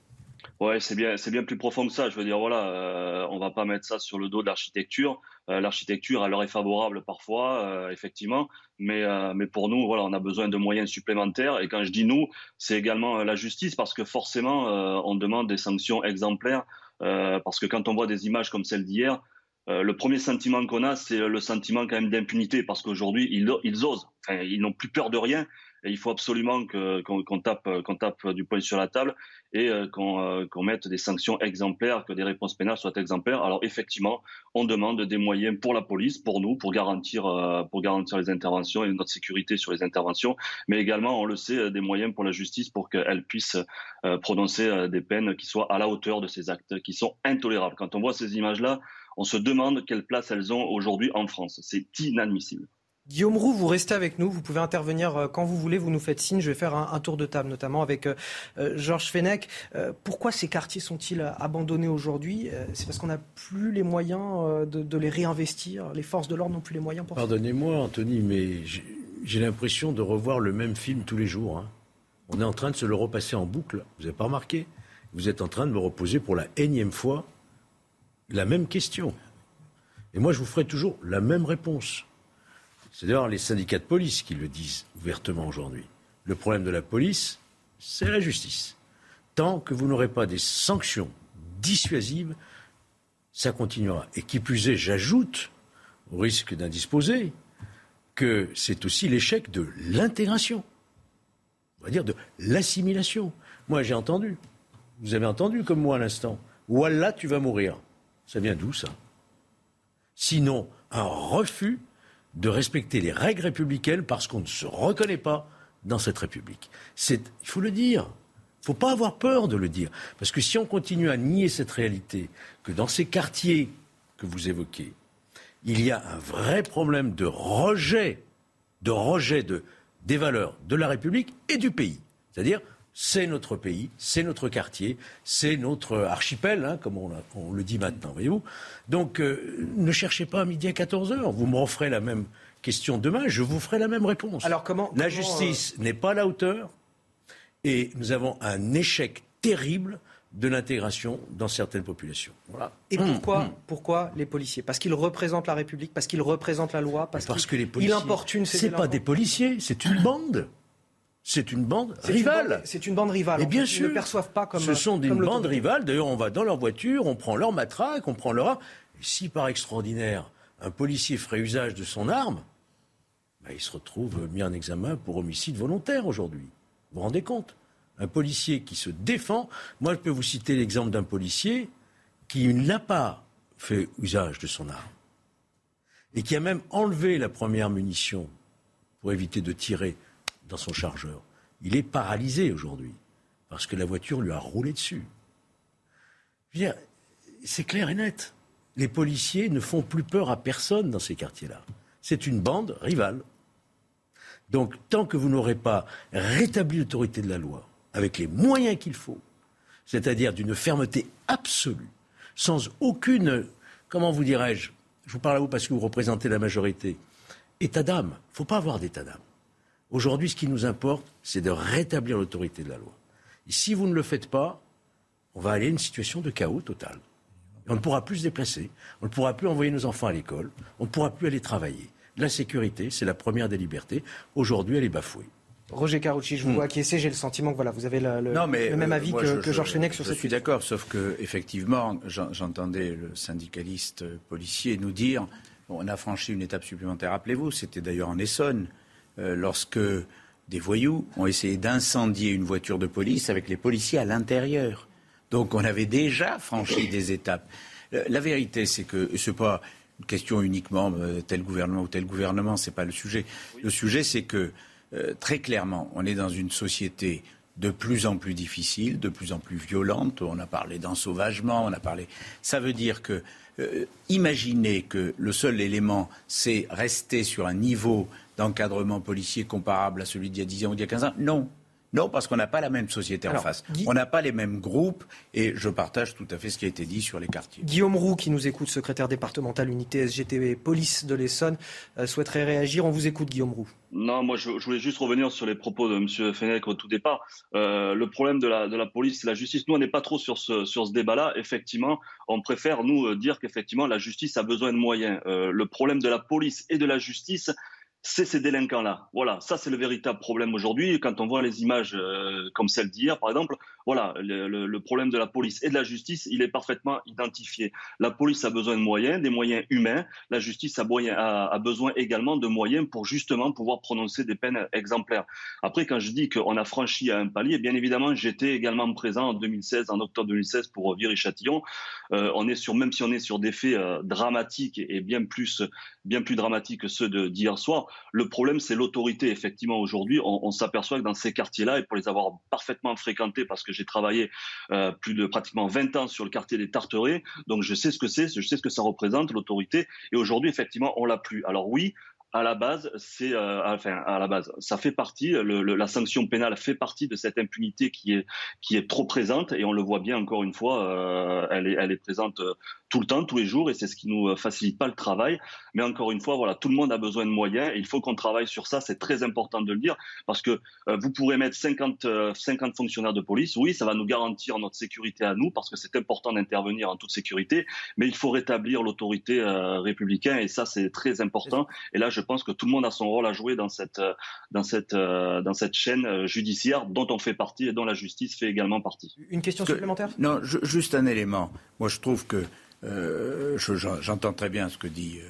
Ouais, c'est bien, c'est bien plus profond que ça. Je veux dire, voilà, euh, on va pas mettre ça sur le dos de l'architecture. Euh, l'architecture, elle leur est favorable parfois, euh, effectivement, mais mais pour nous, voilà, on a besoin de moyens supplémentaires. Et quand je dis nous, c'est également la justice, parce que forcément, on demande des sanctions exemplaires, parce que quand on voit des images comme celle d'hier, le premier sentiment qu'on a, c'est le sentiment quand même d'impunité, parce qu'aujourd'hui, ils, osent, ils n'ont plus peur de rien. Il faut absolument qu'on tape, du poing sur la table et qu'on mette des sanctions exemplaires, que des réponses pénales soient exemplaires. Alors effectivement, on demande des moyens pour la police, pour nous, pour garantir, pour garantir les interventions et notre sécurité sur les interventions, mais également, on le sait, des moyens pour la justice pour qu'elle puisse prononcer des peines qui soient à la hauteur de ces actes qui sont intolérables. Quand on voit ces images-là, on se demande quelle place elles ont aujourd'hui en France. C'est inadmissible. Guillaume Roux, vous restez avec nous, vous pouvez intervenir euh, quand vous voulez, vous nous faites signe. Je vais faire un, tour de table, notamment avec euh, euh, Georges Fenech. pourquoi ces quartiers sont-ils abandonnés aujourd'hui? C'est parce qu'on n'a plus les moyens de, les réinvestir? Les forces de l'ordre n'ont plus les moyens pour Pardonnez-moi, Anthony, mais j'ai l'impression de revoir le même film tous les jours. Hein. On est en train de se le repasser en boucle. Vous n'avez pas remarqué? Vous êtes en train de me reposer pour la énième fois la même question. Et moi, je vous ferai toujours la même réponse. C'est d'ailleurs les syndicats de police qui le disent ouvertement aujourd'hui. Le problème de la police, c'est la justice. Tant que vous n'aurez pas des sanctions dissuasives, ça continuera. Et qui plus est, j'ajoute, au risque d'indisposer, que c'est aussi l'échec de l'intégration. On va dire de l'assimilation. Moi, j'ai entendu. Vous avez entendu comme moi à l'instant. Wallah, tu vas mourir. Ça vient d'où ça? Sinon, un refus de respecter les règles républicaines parce qu'on ne se reconnaît pas dans cette République. il faut le dire. Il ne faut pas avoir peur de le dire. Parce que si on continue à nier cette réalité, que dans ces quartiers que vous évoquez, il y a un vrai problème de rejet, de rejet de, des valeurs de la République et du pays. C'est-à-dire, c'est notre pays, c'est notre quartier, c'est notre archipel, hein, comme on, le dit maintenant, voyez-vous. Donc, euh, ne cherchez pas à midi à 14h. Vous me referez la même question demain, je vous ferai la même réponse. Alors, comment. La justice euh, n'est pas à la hauteur et nous avons un échec terrible de l'intégration dans certaines populations. Voilà. Et pourquoi, hum, hum. pourquoi les policiers? Parce qu'ils représentent la République, parce qu'ils représentent la loi, parce, parce que les policiers, importunent C'est pas des policiers, c'est une bande. C'est une bande rivale. C'est une bande rivale. Et bien sûr. Ils ne perçoivent pas comme. Ce sont des bandes rivales. D'ailleurs, on va dans leur voiture, on prend leur matraque, on prend leur si par extraordinaire, un policier ferait usage de son arme, bah, il se retrouve mis en examen pour homicide volontaire aujourd'hui. Vous vous rendez compte? Un policier qui se défend. Moi, je peux vous citer l'exemple d'un policier qui n'a pas fait usage de son arme et qui a même enlevé la première munition pour éviter de tirer dans son chargeur. Il est paralysé aujourd'hui parce que la voiture lui a roulé dessus. C'est clair et net. Les policiers ne font plus peur à personne dans ces quartiers-là. C'est une bande rivale. Donc, tant que vous n'aurez pas rétabli l'autorité de la loi, avec les moyens qu'il faut, c'est-à-dire d'une fermeté absolue, sans aucune, comment vous dirais-je, je vous parle à vous parce que vous représentez la majorité, état d'âme. Il ne faut pas avoir d'état d'âme. Aujourd'hui, ce qui nous importe, c'est de rétablir l'autorité de la loi. Et si vous ne le faites pas, on va aller à une situation de chaos total. on ne pourra plus se déplacer, on ne pourra plus envoyer nos enfants à l'école, on ne pourra plus aller travailler. La sécurité, c'est la première des libertés. Aujourd'hui, elle est bafouée. Roger Carucci, je vous hmm. vois acquiescer, j'ai le sentiment que voilà, vous avez le, même avis euh, que, Georges Fenech sur cette Je suis d'accord, sauf que effectivement, j'entendais le syndicaliste policier nous dire on a franchi une étape supplémentaire. Rappelez-vous, c'était d'ailleurs en Essonne. Euh, lorsque des voyous ont essayé d'incendier une voiture de police avec les policiers à l'intérieur. Donc on avait déjà franchi des étapes. Euh, la vérité, c'est que ce n'est pas une question uniquement euh, tel gouvernement ou tel gouvernement, ce n'est pas le sujet. Le sujet, c'est que très clairement, on est dans une société de plus en plus difficile, de plus en plus violente. On a parlé d'ensauvagement, on a parlé. Ça veut dire que imaginez que le seul élément, c'est rester sur un niveau d'encadrement policier comparable à celui d'il y a 10 ans ou d'il y a 15 ans Non. Non, parce qu'on n'a pas la même société en face. On n'a pas les mêmes groupes et je partage tout à fait ce qui a été dit sur les quartiers. Guillaume Roux, qui nous écoute, secrétaire départemental unité SGTB Police de l'Essonne, euh, souhaiterait réagir. On vous écoute, Guillaume Roux. Non, moi je, voulais juste revenir sur les propos de M. Fenech au tout départ. Euh, le problème de la, de la police et la justice, nous on n'est pas trop sur ce, sur ce débat-là. Effectivement, on préfère nous dire qu'effectivement la justice a besoin de moyens. le problème de la police et de la justice, c'est ces délinquants-là. Voilà, ça c'est le véritable problème aujourd'hui. Quand on voit les images euh, comme celle d'hier, par exemple, voilà, le, problème de la police et de la justice, il est parfaitement identifié. La police a besoin de moyens, des moyens humains. La justice a, besoin également de moyens pour justement pouvoir prononcer des peines exemplaires. Après, quand je dis qu'on a franchi un palier, bien évidemment, j'étais également présent en 2016, en octobre 2016, pour Viry-Châtillon. Euh, on est sur, même si on est sur des faits euh, dramatiques et bien plus, bien plus dramatiques que ceux d'hier soir, le problème, c'est l'autorité. Effectivement, aujourd'hui, on, s'aperçoit que dans ces quartiers-là, et pour les avoir parfaitement fréquentés, parce que j'ai travaillé euh, plus de pratiquement 20 ans sur le quartier des Tarterets, donc je sais ce que c'est, je sais ce que ça représente, l'autorité. Et aujourd'hui, effectivement, on l'a plus. Alors oui, à la base, c'est euh, enfin à la base, ça fait partie. la sanction pénale fait partie de cette impunité qui est qui est trop présente et on le voit bien encore une fois. Euh, elle est elle est présente tout le temps, tous les jours, et c'est ce qui nous facilite pas le travail. Mais encore une fois, voilà, tout le monde a besoin de moyens, et il faut qu'on travaille sur ça. C'est très important de le dire, parce que euh, vous pourrez mettre 50, 50 euh, fonctionnaires de police. Oui, ça va nous garantir notre sécurité à nous, parce que c'est important d'intervenir en toute sécurité. Mais il faut rétablir l'autorité euh, républicaine, et ça, c'est très important. Et là, je pense que tout le monde a son rôle à jouer dans cette, dans cette, dans cette chaîne judiciaire dont on fait partie et dont la justice fait également partie. Une question supplémentaire? Non, juste un élément. Moi, je trouve que euh, j'entends très bien ce que dit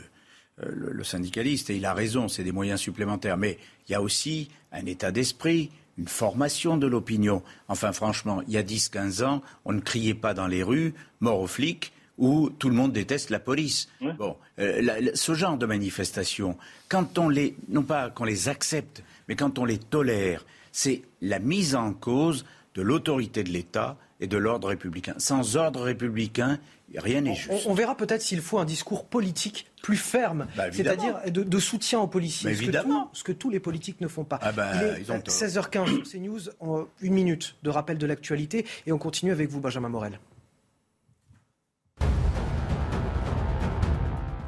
euh, le, syndicaliste et il a raison, c'est des moyens supplémentaires. Mais il y a aussi un état d'esprit, une formation de l'opinion. Enfin, franchement, il y a 10-15 ans, on ne criait pas dans les rues mort aux flics où tout le monde déteste la police. Bon, euh, ce genre de manifestations, quand on les, non pas qu'on les accepte, mais quand on les tolère, c'est la mise en cause de l'autorité de l'État et de l'ordre républicain. Sans ordre républicain, rien n'est juste. On, verra peut-être s'il faut un discours politique plus ferme, bah, c'est-à-dire de, soutien aux policiers, ce que, ce, que tous les politiques ne font pas. Ah bah, Il est 16h15 sur CNews, en une minute de rappel de l'actualité, et on continue avec vous, Benjamin Morel.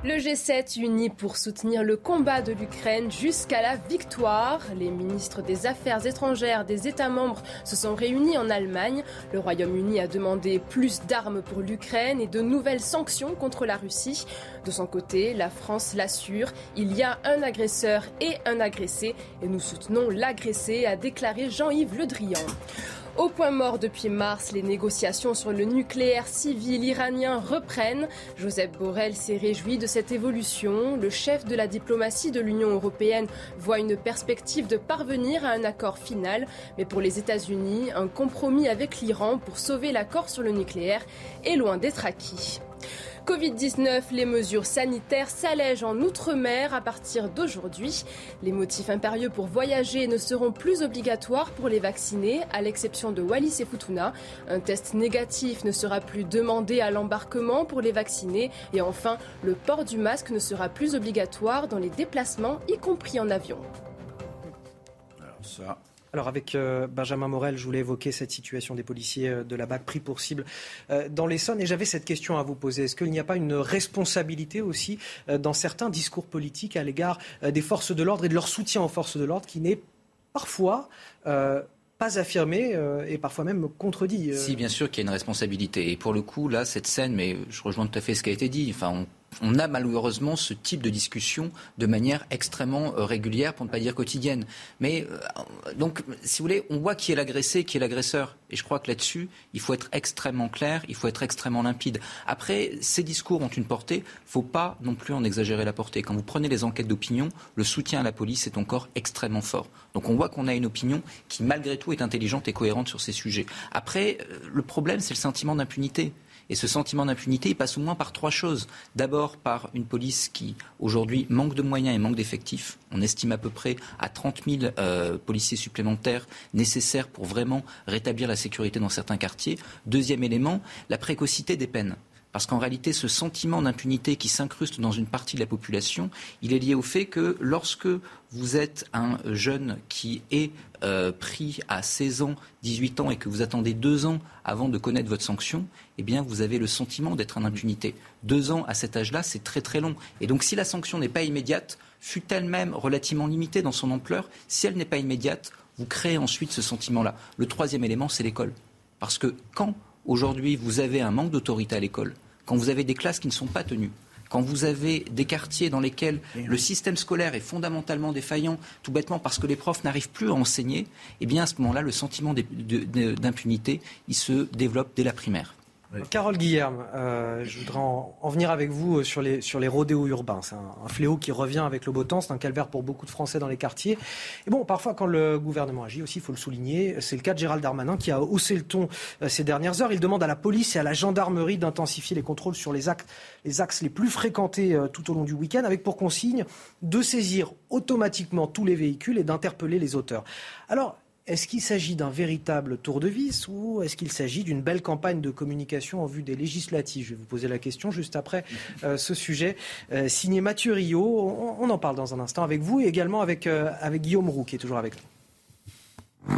Le G7 uni pour soutenir le combat de l'Ukraine jusqu'à la victoire. Les ministres des Affaires étrangères des États membres se sont réunis en Allemagne. Le Royaume-Uni a demandé plus d'armes pour l'Ukraine et de nouvelles sanctions contre la Russie. De son côté, la France l'assure, il y a un agresseur et un agressé et nous soutenons l'agressé, a déclaré Jean-Yves Le Drian. Au point mort depuis mars, les négociations sur le nucléaire civil iranien reprennent. Joseph Borrell s'est réjoui de cette évolution. Le chef de la diplomatie de l'Union européenne voit une perspective de parvenir à un accord final. Mais pour les États-Unis, un compromis avec l'Iran pour sauver l'accord sur le nucléaire est loin d'être acquis. Covid-19, les mesures sanitaires s'allègent en Outre-mer à partir d'aujourd'hui. Les motifs impérieux pour voyager ne seront plus obligatoires pour les vaccinés, à l'exception de Wallis et Futuna. Un test négatif ne sera plus demandé à l'embarquement pour les vaccinés. Et enfin, le port du masque ne sera plus obligatoire dans les déplacements, y compris en avion. Ça, alors avec euh, Benjamin Morel, je voulais évoquer cette situation des policiers euh, de la BAC pris pour cible euh, dans l'Essonne et j'avais cette question à vous poser. Est-ce qu'il n'y a pas une responsabilité aussi dans certains discours politiques à l'égard des forces de l'ordre et de leur soutien aux forces de l'ordre qui n'est parfois pas affirmé et parfois même contredit. Si, bien sûr qu'il y a une responsabilité. Et pour le coup, là, cette scène, mais je rejoins tout à fait ce qui a été dit. Enfin, a malheureusement ce type de discussion de manière extrêmement euh, régulière, pour ne pas dire quotidienne. Mais euh, donc, si vous voulez, on voit qui est l'agressé, qui est l'agresseur. Et je crois que là-dessus, il faut être extrêmement clair, il faut être extrêmement limpide. Après, ces discours ont une portée, il ne faut pas non plus en exagérer la portée. Quand vous prenez les enquêtes d'opinion, le soutien à la police est encore extrêmement fort. Donc on voit qu'on a une opinion qui, malgré tout, est intelligente et cohérente sur ces sujets. Après, euh, le problème, c'est le sentiment d'impunité. Et ce sentiment d'impunité, il passe au moins par trois choses. D'abord par une police qui, aujourd'hui, manque de moyens et manque d'effectifs. On estime à peu près à 30 000 euh, policiers supplémentaires nécessaires pour vraiment rétablir la sécurité dans certains quartiers. Deuxième élément, la précocité des peines. Parce qu'en réalité, ce sentiment d'impunité qui s'incruste dans une partie de la population, il est lié au fait que lorsque vous êtes un jeune qui est euh, pris à 16 ans, 18 ans et que vous attendez deux ans avant de connaître votre sanction, eh bien, vous avez le sentiment d'être en impunité. Deux ans à cet âge-là, c'est très très long. Et donc, si la sanction n'est pas immédiate, fut elle-même relativement limitée dans son ampleur, si elle n'est pas immédiate, vous créez ensuite ce sentiment-là. Le troisième élément, c'est l'école. Parce que quand Aujourd'hui, vous avez un manque d'autorité à l'école. Quand vous avez des classes qui ne sont pas tenues, quand vous avez des quartiers dans lesquels le système scolaire est fondamentalement défaillant, tout bêtement parce que les profs n'arrivent plus à enseigner, eh bien à ce moment-là, le sentiment d'impunité, il se développe dès la primaire. Carole Guillerme, euh, je voudrais en, venir avec vous euh, sur les, sur les rodéos urbains. C'est un, fléau qui revient avec le beau temps, c'est un calvaire pour beaucoup de Français dans les quartiers. Et bon, parfois quand le gouvernement agit aussi, il faut le souligner, c'est le cas de Gérald Darmanin qui a haussé le ton euh, ces dernières heures. Il demande à la police et à la gendarmerie d'intensifier les contrôles sur les, les axes les plus fréquentés tout au long du week-end, avec pour consigne de saisir automatiquement tous les véhicules et d'interpeller les auteurs. Alors, est-ce qu'il s'agit d'un véritable tour de vis ou est-ce qu'il s'agit d'une belle campagne de communication en vue des législatives? Je vais vous poser la question juste après euh, ce sujet. Euh, signé Mathieu Rio, on, en parle dans un instant avec vous et également avec, euh, avec Guillaume Roux qui est toujours avec nous.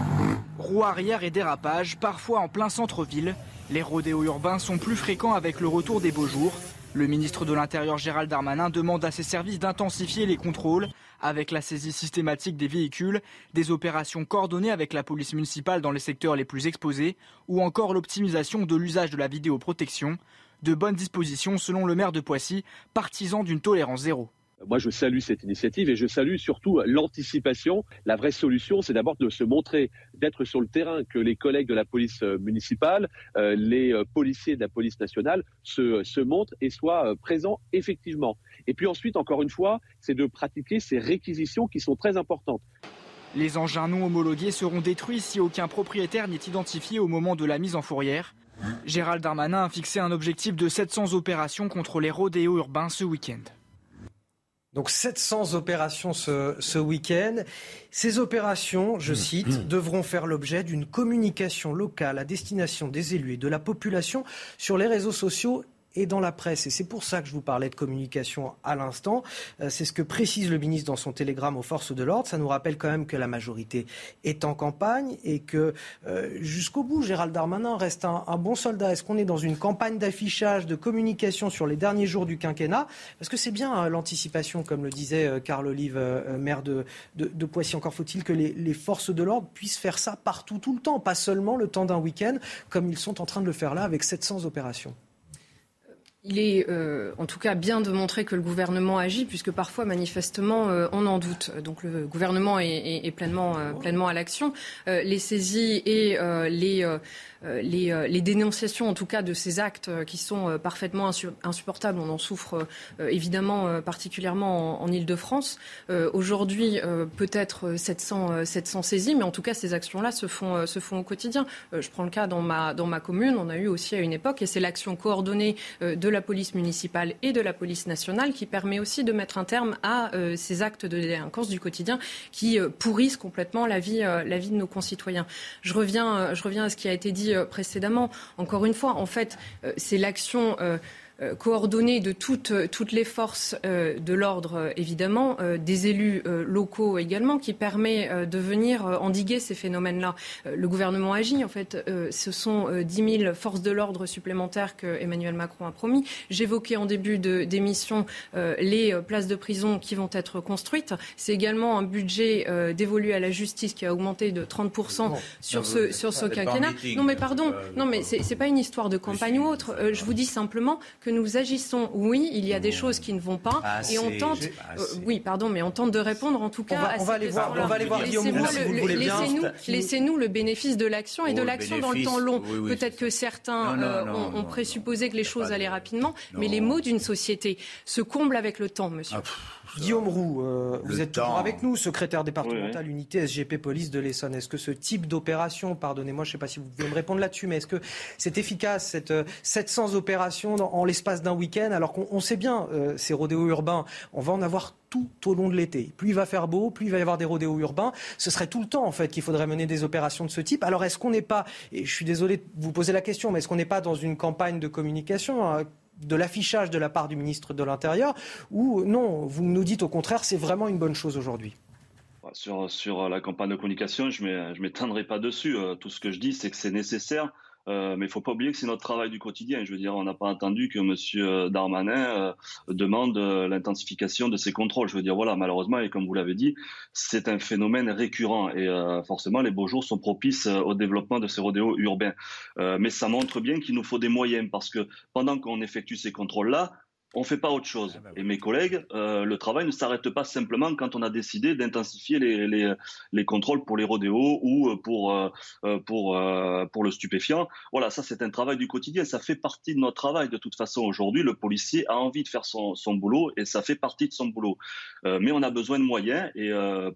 Roue arrière et dérapage, parfois en plein centre-ville. Les rodéos urbains sont plus fréquents avec le retour des beaux jours. Le ministre de l'Intérieur Gérald Darmanin demande à ses services d'intensifier les contrôles avec la saisie systématique des véhicules, des opérations coordonnées avec la police municipale dans les secteurs les plus exposés ou encore l'optimisation de l'usage de la vidéoprotection. De bonnes dispositions selon le maire de Poissy, partisan d'une tolérance zéro. Moi, je salue cette initiative et je salue surtout l'anticipation. La vraie solution, c'est d'abord de se montrer, d'être sur le terrain, que les collègues de la police euh, municipale, euh, les euh, policiers de la police nationale se, se montrent et soient présents effectivement. Et puis ensuite, encore une fois, c'est de pratiquer ces réquisitions qui sont très importantes. Les engins non homologués seront détruits si aucun propriétaire n'est identifié au moment de la mise en fourrière. Gérald Darmanin a fixé un objectif de 700 opérations contre les rodéos urbains ce week-end. Donc 700 opérations ce, ce week-end. Ces opérations, je mmh. cite, mmh. devront faire l'objet d'une communication locale à destination des élus et de la population sur les réseaux sociaux et dans la presse. Et c'est pour ça que je vous parlais de communication à l'instant. Euh, c'est ce que précise le ministre dans son télégramme aux forces de l'ordre. Ça nous rappelle quand même que la majorité est en campagne et que euh, jusqu'au bout, Gérald Darmanin reste un, bon soldat. Est-ce qu'on est dans une campagne d'affichage, de communication sur les derniers jours du quinquennat? Parce que c'est bien hein, l'anticipation, comme le disait euh, Carl Olive, maire de, de, Poissy. Encore faut-il que les, les forces de l'ordre puissent faire ça partout, tout le temps, pas seulement le temps d'un week-end, comme ils sont en train de le faire là avec 700 opérations. Il est euh, en tout cas bien de montrer que le gouvernement agit, puisque parfois, manifestement, euh, on en doute. Donc le gouvernement est, pleinement, euh, pleinement à l'action. les saisies et les euh, euh, les, dénonciations, en tout cas, de ces actes euh, qui sont parfaitement insupportables. On en souffre évidemment particulièrement en, Ile-de-France. Aujourd'hui, peut-être 700, 700 saisies, mais en tout cas, ces actions-là se font, au quotidien. je prends le cas dans ma, commune. On a eu aussi à une époque, et c'est l'action coordonnée de la police municipale et de la police nationale qui permet aussi de mettre un terme à ces actes de délinquance du quotidien qui pourrissent complètement la vie, de nos concitoyens. Je reviens à ce qui a été dit euh, précédemment. Encore une fois, en fait, euh, c'est l'action euh, coordonnée de toutes, toutes les forces euh, de l'ordre, euh, évidemment, des élus locaux également, qui permet de venir endiguer ces phénomènes-là. Le gouvernement agit, en fait. Ce sont 10 000 forces de l'ordre supplémentaires que Emmanuel Macron a promis. J'évoquais en début d'émission les places de prison qui vont être construites. C'est également un budget dévolu à la justice qui a augmenté de 30% sur ce, sur ce quinquennat. Non, mais pardon, non, mais c'est pas une histoire de campagne ou autre. Je vous dis simplement que nous agissons, oui, il y a des choses qui ne vont pas, ah, et on tente, euh, oui, pardon, mais on tente de répondre en tout cas. On va, à aller voir, on va aller voir Laissez-nous laissez le bénéfice de l'action et de oh, l'action dans le temps long. Peut-être que certains euh, ont, présupposé que les choses allaient rapidement, mais les mots d'une société se comblent avec le temps, monsieur. Guillaume Roux, euh, vous êtes toujours avec nous, secrétaire départemental unité SGP Police de l'Essonne. Est-ce que ce type d'opération, pardonnez-moi, je ne sais pas si vous pouvez me répondre là-dessus, mais est-ce que c'est efficace, cette 700 euh, opérations en l'espace d'un week-end, alors qu'on sait bien, euh, ces rodéos urbains, on va en avoir tout au long de l'été. Plus il va faire beau, plus il va y avoir des rodéos urbains. Ce serait tout le temps, en fait, qu'il faudrait mener des opérations de ce type. Alors, est-ce qu'on n'est pas, et je suis désolé de vous poser la question, mais est-ce qu'on n'est pas dans une campagne de communication hein, de l'affichage de la part du ministre de l'Intérieur ou non, vous nous dites au contraire, c'est vraiment une bonne chose aujourd'hui sur, sur la campagne de communication, je ne m'étendrai pas dessus. Euh, tout ce que je dis, c'est que c'est nécessaire euh, mais il faut pas oublier que c'est notre travail du quotidien. Je veux dire, on n'a pas entendu que M. Darmanin euh, demande euh, l'intensification de ces contrôles. Je veux dire, voilà, malheureusement, et comme vous l'avez dit, c'est un phénomène récurrent. Et forcément, les beaux jours sont propices au développement de ces rodéos urbains. mais ça montre bien qu'il nous faut des moyens parce que pendant qu'on effectue ces contrôles-là, on ne fait pas autre chose. Ah bah Et mes collègues, euh, le travail ne s'arrête pas simplement quand on a décidé d'intensifier les, les, contrôles pour les rodéos ou pour, euh, pour, pour le stupéfiant. Voilà, ça c'est un travail du quotidien, ça fait partie de notre travail. De toute façon, aujourd'hui, le policier a envie de faire son, son, boulot et ça fait partie de son boulot. mais on a besoin de moyens et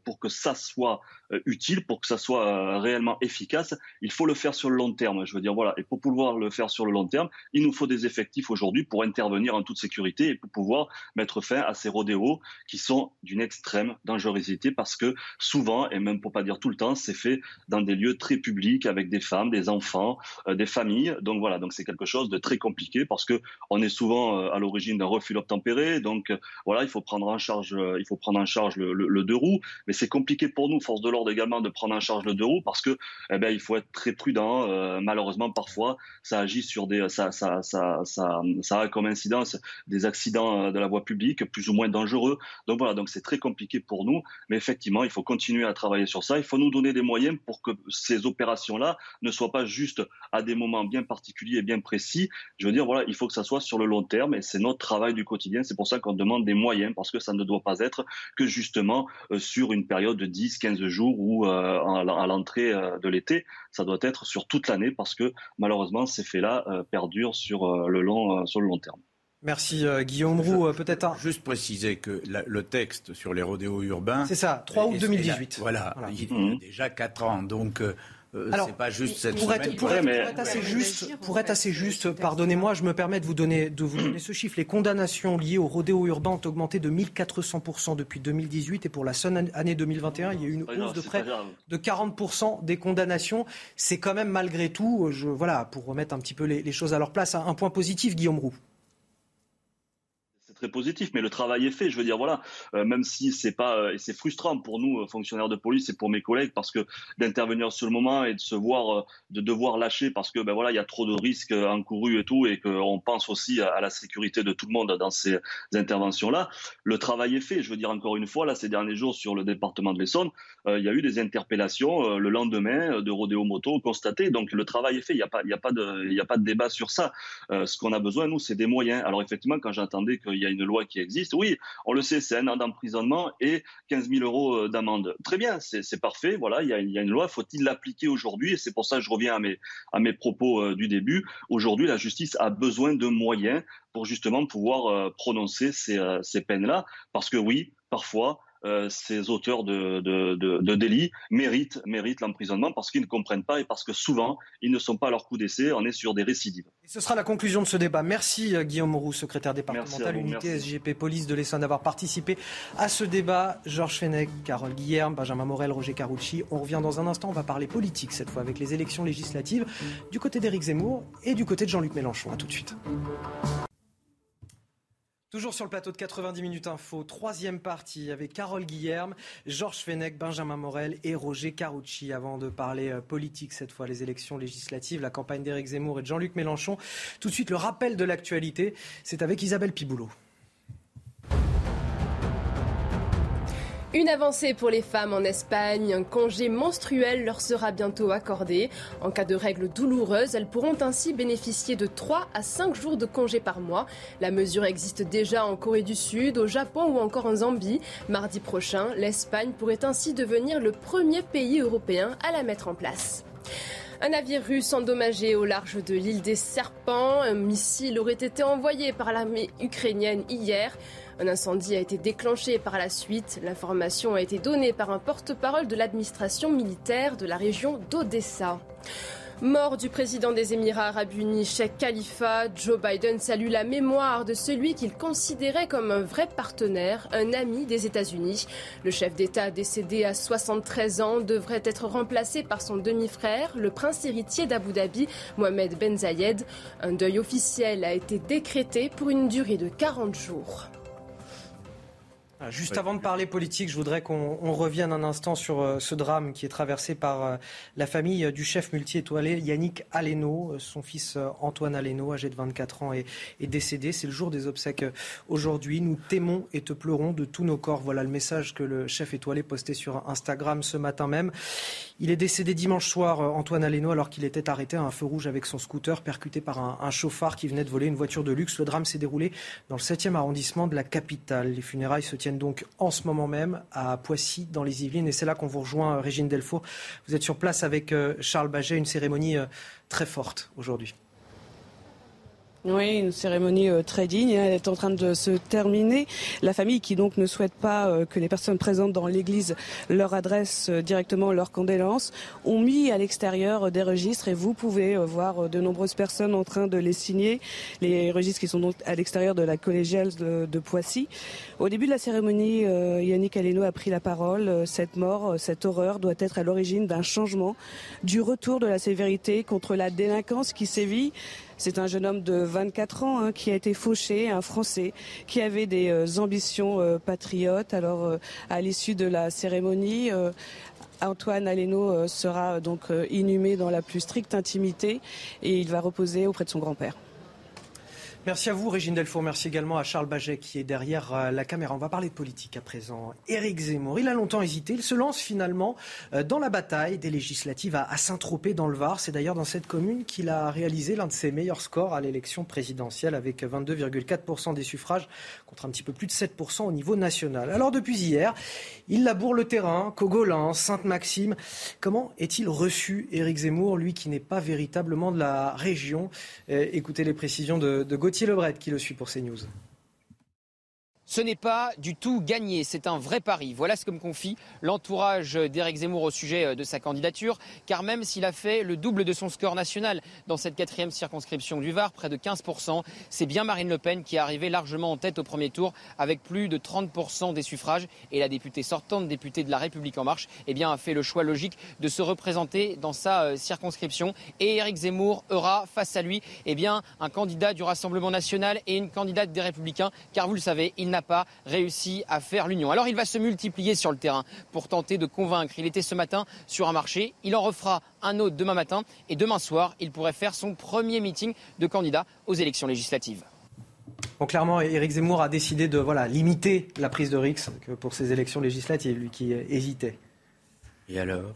pour que ça soit utile, pour que ça soit réellement efficace, il faut le faire sur le long terme. Je veux dire, voilà. Et pour pouvoir le faire sur le long terme, il nous faut des effectifs aujourd'hui pour intervenir en toute sécurité et pour pouvoir mettre fin à ces rodéos qui sont d'une extrême dangerosité parce que souvent, et même pour pas dire tout le temps, c'est fait dans des lieux très publics avec des femmes, des enfants, euh, des familles. Donc voilà, donc c'est quelque chose de très compliqué parce que on est souvent euh, à l'origine d'un refus d'obtempérer. Donc euh, voilà, il faut prendre en charge, il faut prendre en charge le, deux roues, mais c'est compliqué pour nous, force de l'ordre également, de prendre en charge le deux roues parce que eh ben il faut être très prudent. malheureusement, parfois, ça agit sur des, ça, ça, ça, ça a comme incidence des accidents euh, de la voie publique plus ou moins dangereux. Donc voilà, donc c'est très compliqué pour nous, mais effectivement, il faut continuer à travailler sur ça. Il faut nous donner des moyens pour que ces opérations-là ne soient pas juste à des moments bien particuliers et bien précis. Je veux dire, voilà, il faut que ça soit sur le long terme et c'est notre travail du quotidien. C'est pour ça qu'on demande des moyens parce que ça ne doit pas être que justement euh, sur une période de 10, 15 jours ou euh, à l'entrée de l'été. Ça doit être sur toute l'année parce que malheureusement, ces faits-là perdurent sur le long, sur le long terme. Merci euh, Guillaume Roux. Euh, peut-être un... Juste préciser que le texte sur les rodéos urbains. C'est ça, 3 août 2018. voilà, il y a mmh. déjà 4 ans. Donc. Euh, c'est pas juste cette pour semaine. Être, pour, être, assez juste, pour être assez juste, pardonnez-moi, je me permets de vous donner, de vous donner ce chiffre. Les condamnations liées aux rodéos urbains ont augmenté de 1400% depuis 2018 et pour la seule année 2021, il y a eu une hausse de près de 40% des condamnations. C'est quand même malgré tout, je, voilà, pour remettre un petit peu les, les choses à leur place, un point positif, Guillaume Roux positif, mais le travail est fait. Je veux dire, voilà, euh, même si c'est pas, euh, et c'est frustrant pour nous, euh, fonctionnaires de police, et pour mes collègues, parce que d'intervenir sur le moment et de se voir, de devoir lâcher parce que, ben voilà, il y a trop de risques encourus et tout, et qu'on pense aussi à, la sécurité de tout le monde dans ces interventions-là. Le travail est fait. Je veux dire, encore une fois, là, ces derniers jours, sur le département de l'Essonne, il y a eu des interpellations le lendemain de rodéo moto constatées. Donc, le travail est fait. Il n'y a pas, il y a pas de, il y a pas de débat sur ça. ce qu'on a besoin, nous, c'est des moyens. Alors, effectivement, quand j'entendais qu'il y a une loi qui existe. Oui, on le sait, c'est un an d'emprisonnement et 15 000 euros euh, d'amende. Très bien, c'est parfait. Voilà, il y, a, une loi. Faut-il l'appliquer aujourd'hui? Et c'est pour ça que je reviens à mes, à mes propos euh, du début. Aujourd'hui, la justice a besoin de moyens pour justement pouvoir euh, prononcer ces, ces peines-là. Parce que oui, parfois, euh, ces auteurs de, de, délits méritent, méritent l'emprisonnement parce qu'ils ne comprennent pas et parce que souvent, ils ne sont pas à leur coup d'essai. On est sur des récidives. Et ce sera la conclusion de ce débat. Merci euh, Guillaume Roux, secrétaire départemental unité SGP Police de l'Essonne, d'avoir participé à ce débat. Georges Fenech, Carole Guillerme, Benjamin Morel, Roger Carucci. On revient dans un instant. On va parler politique cette fois avec les élections législatives du côté d'Éric Zemmour et du côté de Jean-Luc Mélenchon. A tout de suite. Toujours sur le plateau de 90 minutes info, troisième partie avec Carole Guillerme, Georges Fenech, Benjamin Morel et Roger Carucci. Avant de parler euh, politique cette fois, les élections législatives, la campagne d'Éric Zemmour et de Jean-Luc Mélenchon. Tout de suite, le rappel de l'actualité, c'est avec Isabelle Piboulot. Une avancée pour les femmes en Espagne. Un congé menstruel leur sera bientôt accordé. En cas de règles douloureuses, elles pourront ainsi bénéficier de 3 à 5 jours de congé par mois. La mesure existe déjà en Corée du Sud, au Japon ou encore en Zambie. Mardi prochain, l'Espagne pourrait ainsi devenir le premier pays européen à la mettre en place. Un navire russe endommagé au large de l'île des Serpents. Un missile aurait été envoyé par l'armée ukrainienne hier. Un incendie a été déclenché par la suite. L'information a été donnée par un porte-parole de l'administration militaire de la région d'Odessa. Mort du président des Émirats arabes unis, Sheikh Khalifa, Joe Biden salue la mémoire de celui qu'il considérait comme un vrai partenaire, un ami des États-Unis. Le chef d'État décédé à 73 ans devrait être remplacé par son demi-frère, le prince héritier d'Abu Dhabi, Mohamed Ben Zayed. Un deuil officiel a été décrété pour une durée de 40 jours. Ah, juste avant de parler politique, je voudrais qu'on revienne un instant sur euh, ce drame qui est traversé par euh, la famille du chef multi-étoilé Yannick Aleno. Euh, son fils Antoine Aleno, âgé de 24 ans, est, décédé. C'est le jour des obsèques aujourd'hui. Nous t'aimons et te pleurons de tous nos corps. Voilà le message que le chef étoilé postait sur Instagram ce matin même. Il est décédé dimanche soir, Antoine Aleno, alors qu'il était arrêté à un feu rouge avec son scooter, percuté par un, un chauffard qui venait de voler une voiture de luxe. Le drame s'est déroulé dans le 7e arrondissement de la capitale. Les funérailles se tiennent donc en ce moment même à Poissy, dans les Yvelines. Et c'est là qu'on vous rejoint, Régine Delfour. Vous êtes sur place avec euh, Charles Baget, une cérémonie euh, très forte aujourd'hui. Oui, une cérémonie euh, très digne. Elle est en train de se terminer. La famille qui donc ne souhaite pas euh, que les personnes présentes dans l'église leur adressent euh, directement leurs condoléances ont mis à l'extérieur des registres et vous pouvez voir de nombreuses personnes en train de les signer. Les registres qui sont donc à l'extérieur de la collégiale de, Poissy. Au début de la cérémonie, Yannick Aleno a pris la parole. Cette mort, cette horreur doit être à l'origine d'un changement, du retour de la sévérité contre la délinquance qui sévit c'est un jeune homme de 24 ans hein, qui a été fauché, un Français qui avait des euh, ambitions euh, patriotes. Alors, euh, à l'issue de la cérémonie, Antoine Aleno sera donc inhumé dans la plus stricte intimité et il va reposer auprès de son grand-père. Merci à vous, Régine Delfour. Merci également à Charles Baget qui est derrière euh, la caméra. On va parler de politique à présent. Éric Zemmour, il a longtemps hésité. Il se lance finalement euh, dans la bataille des législatives à Saint-Tropez dans le Var. C'est d'ailleurs dans cette commune qu'il a réalisé l'un de ses meilleurs scores à l'élection présidentielle avec 22,4% des suffrages contre un petit peu plus de 7% au niveau national. Alors depuis hier, il laboure le terrain, Cogolin, Sainte-Maxime. Comment est-il reçu, Éric Zemmour, lui qui n'est pas véritablement de la région? Euh, Écoutez les précisions de, de Gauthier Gauthier Lebret qui le suit pour CNews. Ce n'est pas du tout gagné, c'est un vrai pari. Voilà ce que me confie l'entourage d'Éric Zemmour au sujet euh, de sa candidature, car même s'il a fait le double de son score national dans cette quatrième circonscription du Var, près de 15%, c'est bien Marine Le Pen qui est arrivée largement en tête au premier tour avec plus de 30% des suffrages. Et la députée sortante, députée de la République en marche, eh bien, a fait le choix logique de se représenter dans sa euh, circonscription. Et Éric Zemmour aura face à lui eh un candidat du Rassemblement national et une candidate des Républicains, car vous le savez, il n'a pas réussi à faire l'union. Alors il va se multiplier sur le terrain pour tenter de convaincre. Il était ce matin sur un marché, il en refera un autre demain matin et demain soir, il pourrait faire son premier meeting de candidat aux élections législatives. Bon, clairement, Éric Zemmour a décidé de voilà, limiter la prise de risque pour ces élections législatives, lui qui hésitait. Et alors?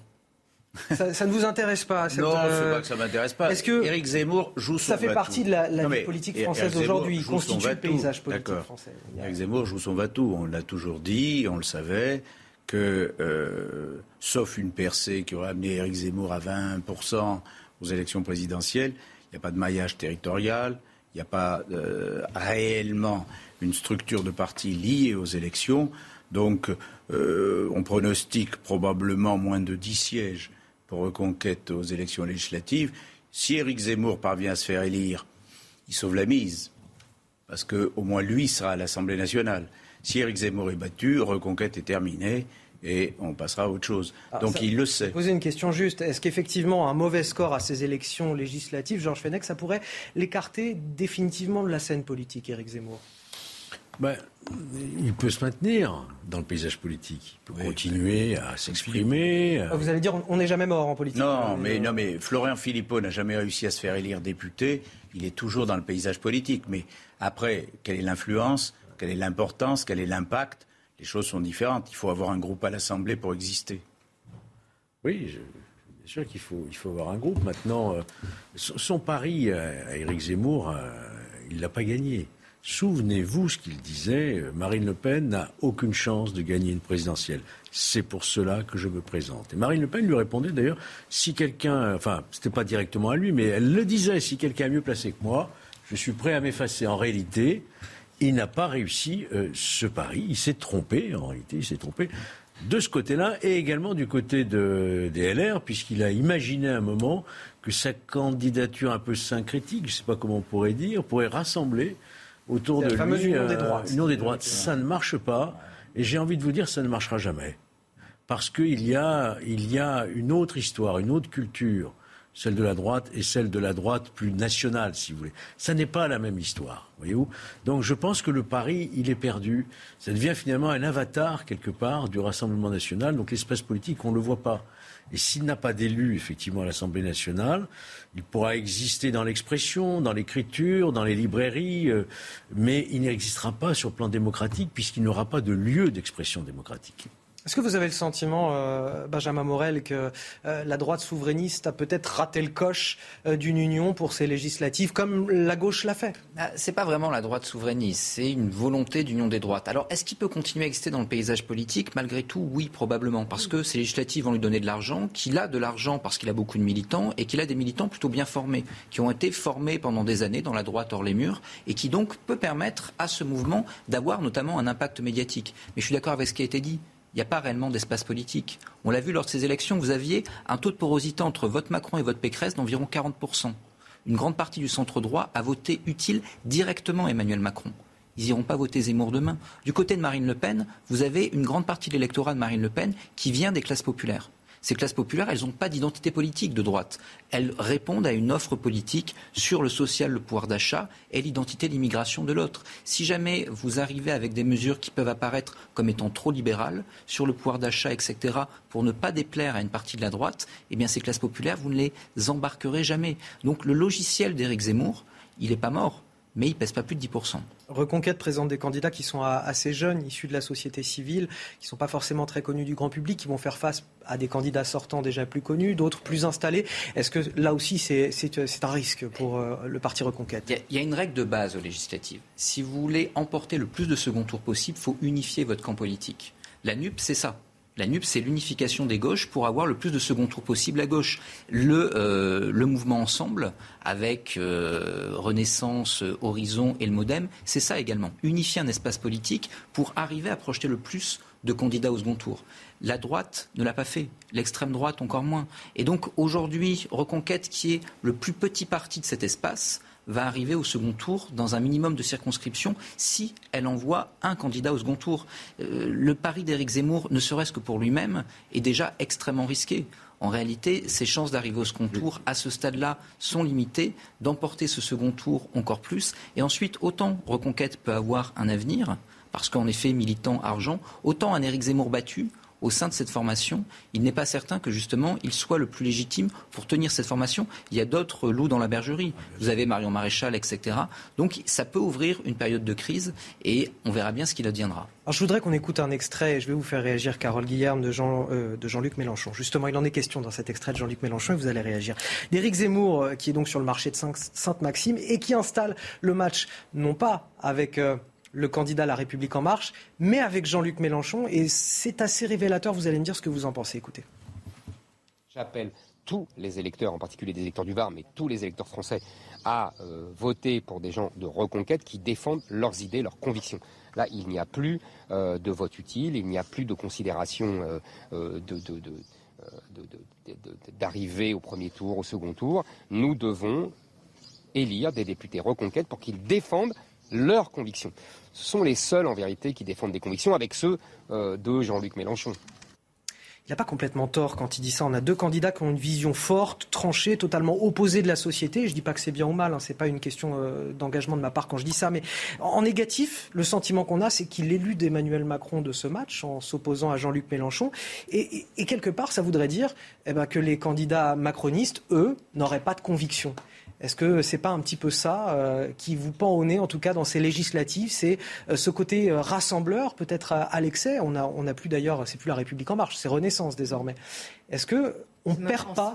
Ça, ne vous intéresse pas cette, Non, c'est euh, pas que ça m'intéresse pas. Est-ce que Éric Zemmour joue son Ça fait partie de la, vie politique française aujourd'hui. Il constitue le paysage politique français. Éric Zemmour joue son vatou. On l'a toujours dit, on le savait, que euh, sauf une percée qui aurait amené Éric Zemmour à 20% aux élections présidentielles, il n'y a pas de maillage territorial, il n'y a pas euh, réellement une structure de parti liée aux élections. Donc, on pronostique probablement moins de 10 sièges pour reconquête aux élections législatives. Si Éric Zemmour parvient à se faire élire, il sauve la mise, parce qu'au moins lui sera à l'Assemblée nationale. Si Éric Zemmour est battu, reconquête est terminée et on passera à autre chose. Ah, Donc il le sait. Poser une question juste. Est-ce qu'effectivement un mauvais score à ces élections législatives, Georges Fenech, ça pourrait l'écarter définitivement de la scène politique, Éric Zemmour? Ben, il peut se maintenir dans le paysage politique. Il peut continuer à s'exprimer. Ah, vous allez dire, on n'est jamais mort en politique. Non, mais, non, mais Florian Philippot n'a jamais réussi à se faire élire député. Il est toujours dans le paysage politique. Mais après, quelle est l'influence? Quelle est l'importance? Quel est l'impact? Les choses sont différentes. Il faut avoir un groupe à l'Assemblée pour exister. Oui, je, bien sûr qu'il faut, il faut avoir un groupe. Maintenant, euh, son, pari à, Éric Zemmour, euh, il ne l'a pas gagné. Souvenez-vous ce qu'il disait, euh, Marine Le Pen n'a aucune chance de gagner une présidentielle. C'est pour cela que je me présente. Et Marine Le Pen lui répondait d'ailleurs, si quelqu'un, enfin, c'était pas directement à lui, mais elle le disait, si quelqu'un est mieux placé que moi, je suis prêt à m'effacer. En réalité, il n'a pas réussi euh, ce pari. Il s'est trompé, en réalité, il s'est trompé de ce côté-là et également du côté de, des LR, puisqu'il a imaginé un moment que sa candidature un peu syncrétique, je ne sais pas comment on pourrait dire, pourrait rassembler autour de lui. Union des. Union des droites. Ça ne marche pas. Et j'ai envie de vous dire, ça ne marchera jamais. Parce qu'il y a, il y a une autre histoire, une autre culture celle de la droite et celle de la droite plus nationale, si vous voulez. Ça n'est pas la même histoire, voyez-vous. Donc je pense que le pari, il est perdu. Ça devient finalement un avatar, quelque part, du Rassemblement national. Donc l'espace politique, on ne le voit pas. Et s'il n'a pas d'élu, effectivement, à l'Assemblée nationale, il pourra exister dans l'expression, dans l'écriture, dans les librairies, euh, mais il n'existera pas sur le plan démocratique puisqu'il n'aura pas de lieu d'expression démocratique. Est-ce que vous avez le sentiment, euh, Benjamin Morel, que euh, la droite souverainiste a peut-être raté le coche euh, d'une union pour ces législatives, comme la gauche l'a fait? Ah, C'est pas vraiment la droite souverainiste, c'est une volonté d'union des droites. Alors, est-ce qu'il peut continuer à exister dans le paysage politique? Malgré tout, oui, probablement, parce que ces législatives vont lui donner de l'argent, qu'il a de l'argent parce qu'il a beaucoup de militants, et qu'il a des militants plutôt bien formés, qui ont été formés pendant des années dans la droite hors les murs, et qui donc peut permettre à ce mouvement d'avoir notamment un impact médiatique. Mais je suis d'accord avec ce qui a été dit il n'y a pas réellement d'espace politique. On l'a vu lors de ces élections, vous aviez un taux de porosité entre vote Macron et vote Pécresse d'environ 40%. Une grande partie du centre droit a voté utile directement Emmanuel Macron. Ils n'iront pas voter Zemmour demain. Du côté de Marine Le Pen, vous avez une grande partie de l'électorat de Marine Le Pen qui vient des classes populaires. Ces classes populaires, elles n'ont pas d'identité politique de droite. Elles répondent à une offre politique sur le social, le pouvoir d'achat et l'identité de l'immigration de l'autre. Si jamais vous arrivez avec des mesures qui peuvent apparaître comme étant trop libérales sur le pouvoir d'achat, etc., pour ne pas déplaire à une partie de la droite, eh bien ces classes populaires, vous ne les embarquerez jamais. Donc le logiciel d'Éric Zemmour, il n'est pas mort mais il pèse pas plus de 10%. Reconquête présente des candidats qui sont assez jeunes, issus de la société civile, qui ne sont pas forcément très connus du grand public, qui vont faire face à des candidats sortants déjà plus connus, d'autres plus installés. Est-ce que là aussi c'est un risque pour euh, le parti Reconquête? Il y, a, une règle de base aux législatives. Si vous voulez emporter le plus de second tour possible, il faut unifier votre camp politique. La NUP, c'est ça. La NUP, c'est l'unification des gauches pour avoir le plus de second tour possible à gauche. Le, euh, mouvement Ensemble, avec euh, Renaissance, Horizon et le Modem, c'est ça également. Unifier un espace politique pour arriver à projeter le plus de candidats au second tour. La droite ne l'a pas fait, l'extrême droite encore moins. Et donc aujourd'hui, Reconquête, qui est le plus petit parti de cet espace, va arriver au second tour dans un minimum de circonscriptions si elle envoie un candidat au second tour. Euh, le pari d'Éric Zemmour, ne serait-ce que pour lui-même, est déjà extrêmement risqué. En réalité, ses chances d'arriver au second tour, à ce stade-là, sont limitées. D'emporter ce second tour encore plus. Et ensuite, autant Reconquête peut avoir un avenir, parce qu'en effet, militant argent, autant un Éric Zemmour battu, au sein de cette formation, il n'est pas certain que justement il soit le plus légitime pour tenir cette formation. Il y a d'autres loups dans la bergerie. Vous avez Marion Maréchal, etc. Donc ça peut ouvrir une période de crise et on verra bien ce qu'il adviendra. Alors je voudrais qu'on écoute un extrait, je vais vous faire réagir Carole Guillerme de, Jean, euh, de Jean-Luc Mélenchon. Justement, il en est question dans cet extrait de Jean-Luc Mélenchon et vous allez réagir. D'Éric Zemmour, euh, qui est donc sur le marché de Sainte-Maxime et qui installe le match, non pas avec... Euh, le candidat La République en marche, mais avec Jean-Luc Mélenchon. Et c'est assez révélateur, vous allez me dire ce que vous en pensez. Écoutez. J'appelle tous les électeurs, en particulier des électeurs du Var, mais tous les électeurs français, à euh, voter pour des gens de reconquête qui défendent leurs idées, leurs convictions. Là, il n'y a plus euh, de vote utile, il n'y a plus de considération euh, d'arriver au premier tour, au second tour. Nous devons élire des députés reconquête pour qu'ils défendent leurs convictions. Ce sont les seuls, en vérité, qui défendent des convictions avec ceux euh, de Jean-Luc Mélenchon. Il n'a pas complètement tort quand il dit ça. On a deux candidats qui ont une vision forte, tranchée, totalement opposée de la société. Je ne dis pas que c'est bien ou mal, hein. ce n'est pas une question euh, d'engagement de ma part quand je dis ça. Mais en négatif, le sentiment qu'on a, c'est qu'il élu d'Emmanuel Macron de ce match en s'opposant à Jean-Luc Mélenchon. Et, quelque part, ça voudrait dire eh ben, que les candidats macronistes, eux, n'auraient pas de conviction. Est-ce que c'est pas un petit peu ça euh, qui vous pend au nez, en tout cas dans ces législatives, c'est euh, ce côté euh, rassembleur, peut-être à, l'excès. On a, on a plus d'ailleurs, c'est plus la République en marche, c'est Renaissance désormais. Est-ce que on perd pas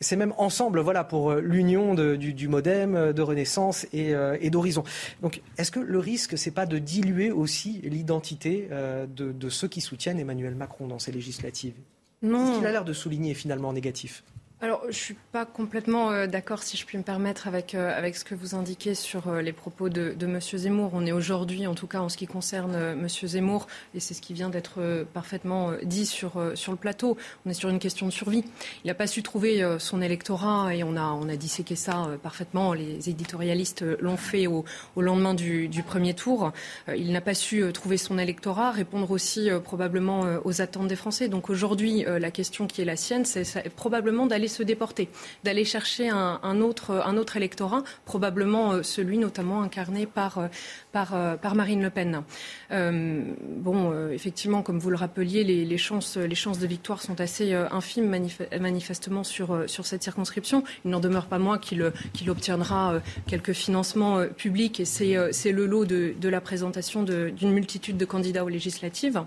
c'est même ensemble, voilà, pour l'union du, MoDem, de Renaissance et, d'Horizon. Donc, est-ce que le risque, c'est pas de diluer aussi l'identité de, de, ceux qui soutiennent Emmanuel Macron dans ces législatives? Non. Ce qu'il a l'air de souligner finalement en négatif alors, je ne suis pas complètement euh, d'accord, si je puis me permettre, avec, euh, avec ce que vous indiquez sur euh, les propos de, de M. Zemmour. On est aujourd'hui, en tout cas en ce qui concerne M. Zemmour, et c'est ce qui vient d'être parfaitement dit sur, sur le plateau, on est sur une question de survie. Il n'a pas su trouver son électorat, et on a, on a disséqué ça parfaitement. Les éditorialistes l'ont fait au, au lendemain du, du, premier tour. il n'a pas su trouver son électorat, répondre aussi probablement aux attentes des Français. Donc aujourd'hui, la question qui est la sienne, c'est probablement d'aller se déporter, d'aller chercher un, autre, électorat, probablement celui notamment incarné par, par, par Marine Le Pen. bon, effectivement, comme vous le rappeliez, les, chances, de victoire sont assez infimes manifestement sur, cette circonscription. Il n'en demeure pas moins qu'il obtiendra quelques financements publics et c'est le lot de, la présentation d'une multitude de candidats aux législatives.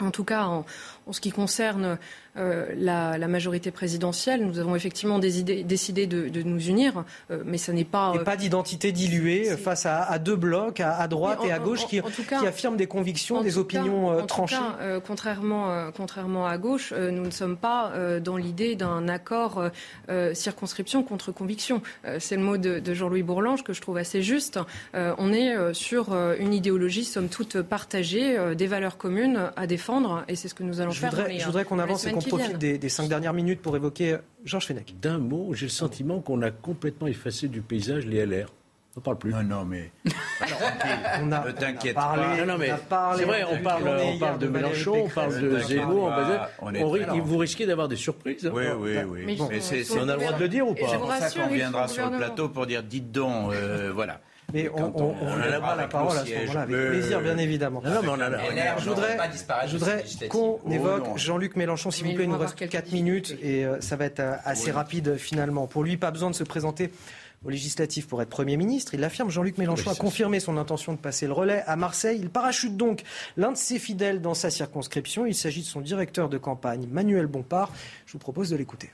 En tout cas, en ce qui concerne euh, la, la, majorité présidentielle, nous avons effectivement des idées, décidé de, de, nous unir, euh, mais ça n'est pas. Et pas d'identité diluée face à, à, deux blocs, à, à droite et à gauche, qui, qui, affirment des convictions, des opinions cas, euh, tranchées. Cas, euh, contrairement, contrairement à gauche, nous ne sommes pas dans l'idée d'un accord circonscription contre conviction. C'est le mot de, de Jean-Louis Bourlange que je trouve assez juste. on est sur une idéologie, somme toute, partagée, des valeurs communes à défendre, et c'est ce que nous allons je voudrais, je voudrais qu'on avance et qu'on profite des, des, cinq dernières minutes pour évoquer Georges Fenech. D'un mot, j'ai le sentiment qu'on a complètement effacé du paysage les LR. On parle plus. Non, non, mais. on a, ne t'inquiète pas. Non, non, mais c'est vrai, on parle, on parle de Mélenchon, on parle de Zemmour, on, on, vous risquez d'avoir des surprises. Oui, oui, oui. Mais, bon, mais c'est, on a le droit de le dire ou pas? C'est pour ça qu'on viendra sur le plateau pour dire dites donc, euh, voilà. Mais on, on, on, on a la parole à ce moment-là, avec plaisir, bien évidemment. Non, mais on a la... Je voudrais, je voudrais qu'on évoque Jean-Luc Mélenchon, s'il vous plaît. Il nous reste 4 minutes et euh, ça va être euh, assez rapide finalement. Pour lui, pas besoin de se présenter aux législatives pour être Premier ministre. Il l'affirme, Jean-Luc Mélenchon a confirmé son intention de passer le relais à Marseille. Il parachute donc l'un de ses fidèles dans sa circonscription. Il s'agit de son directeur de campagne, Manuel Bompard. Je vous propose de l'écouter.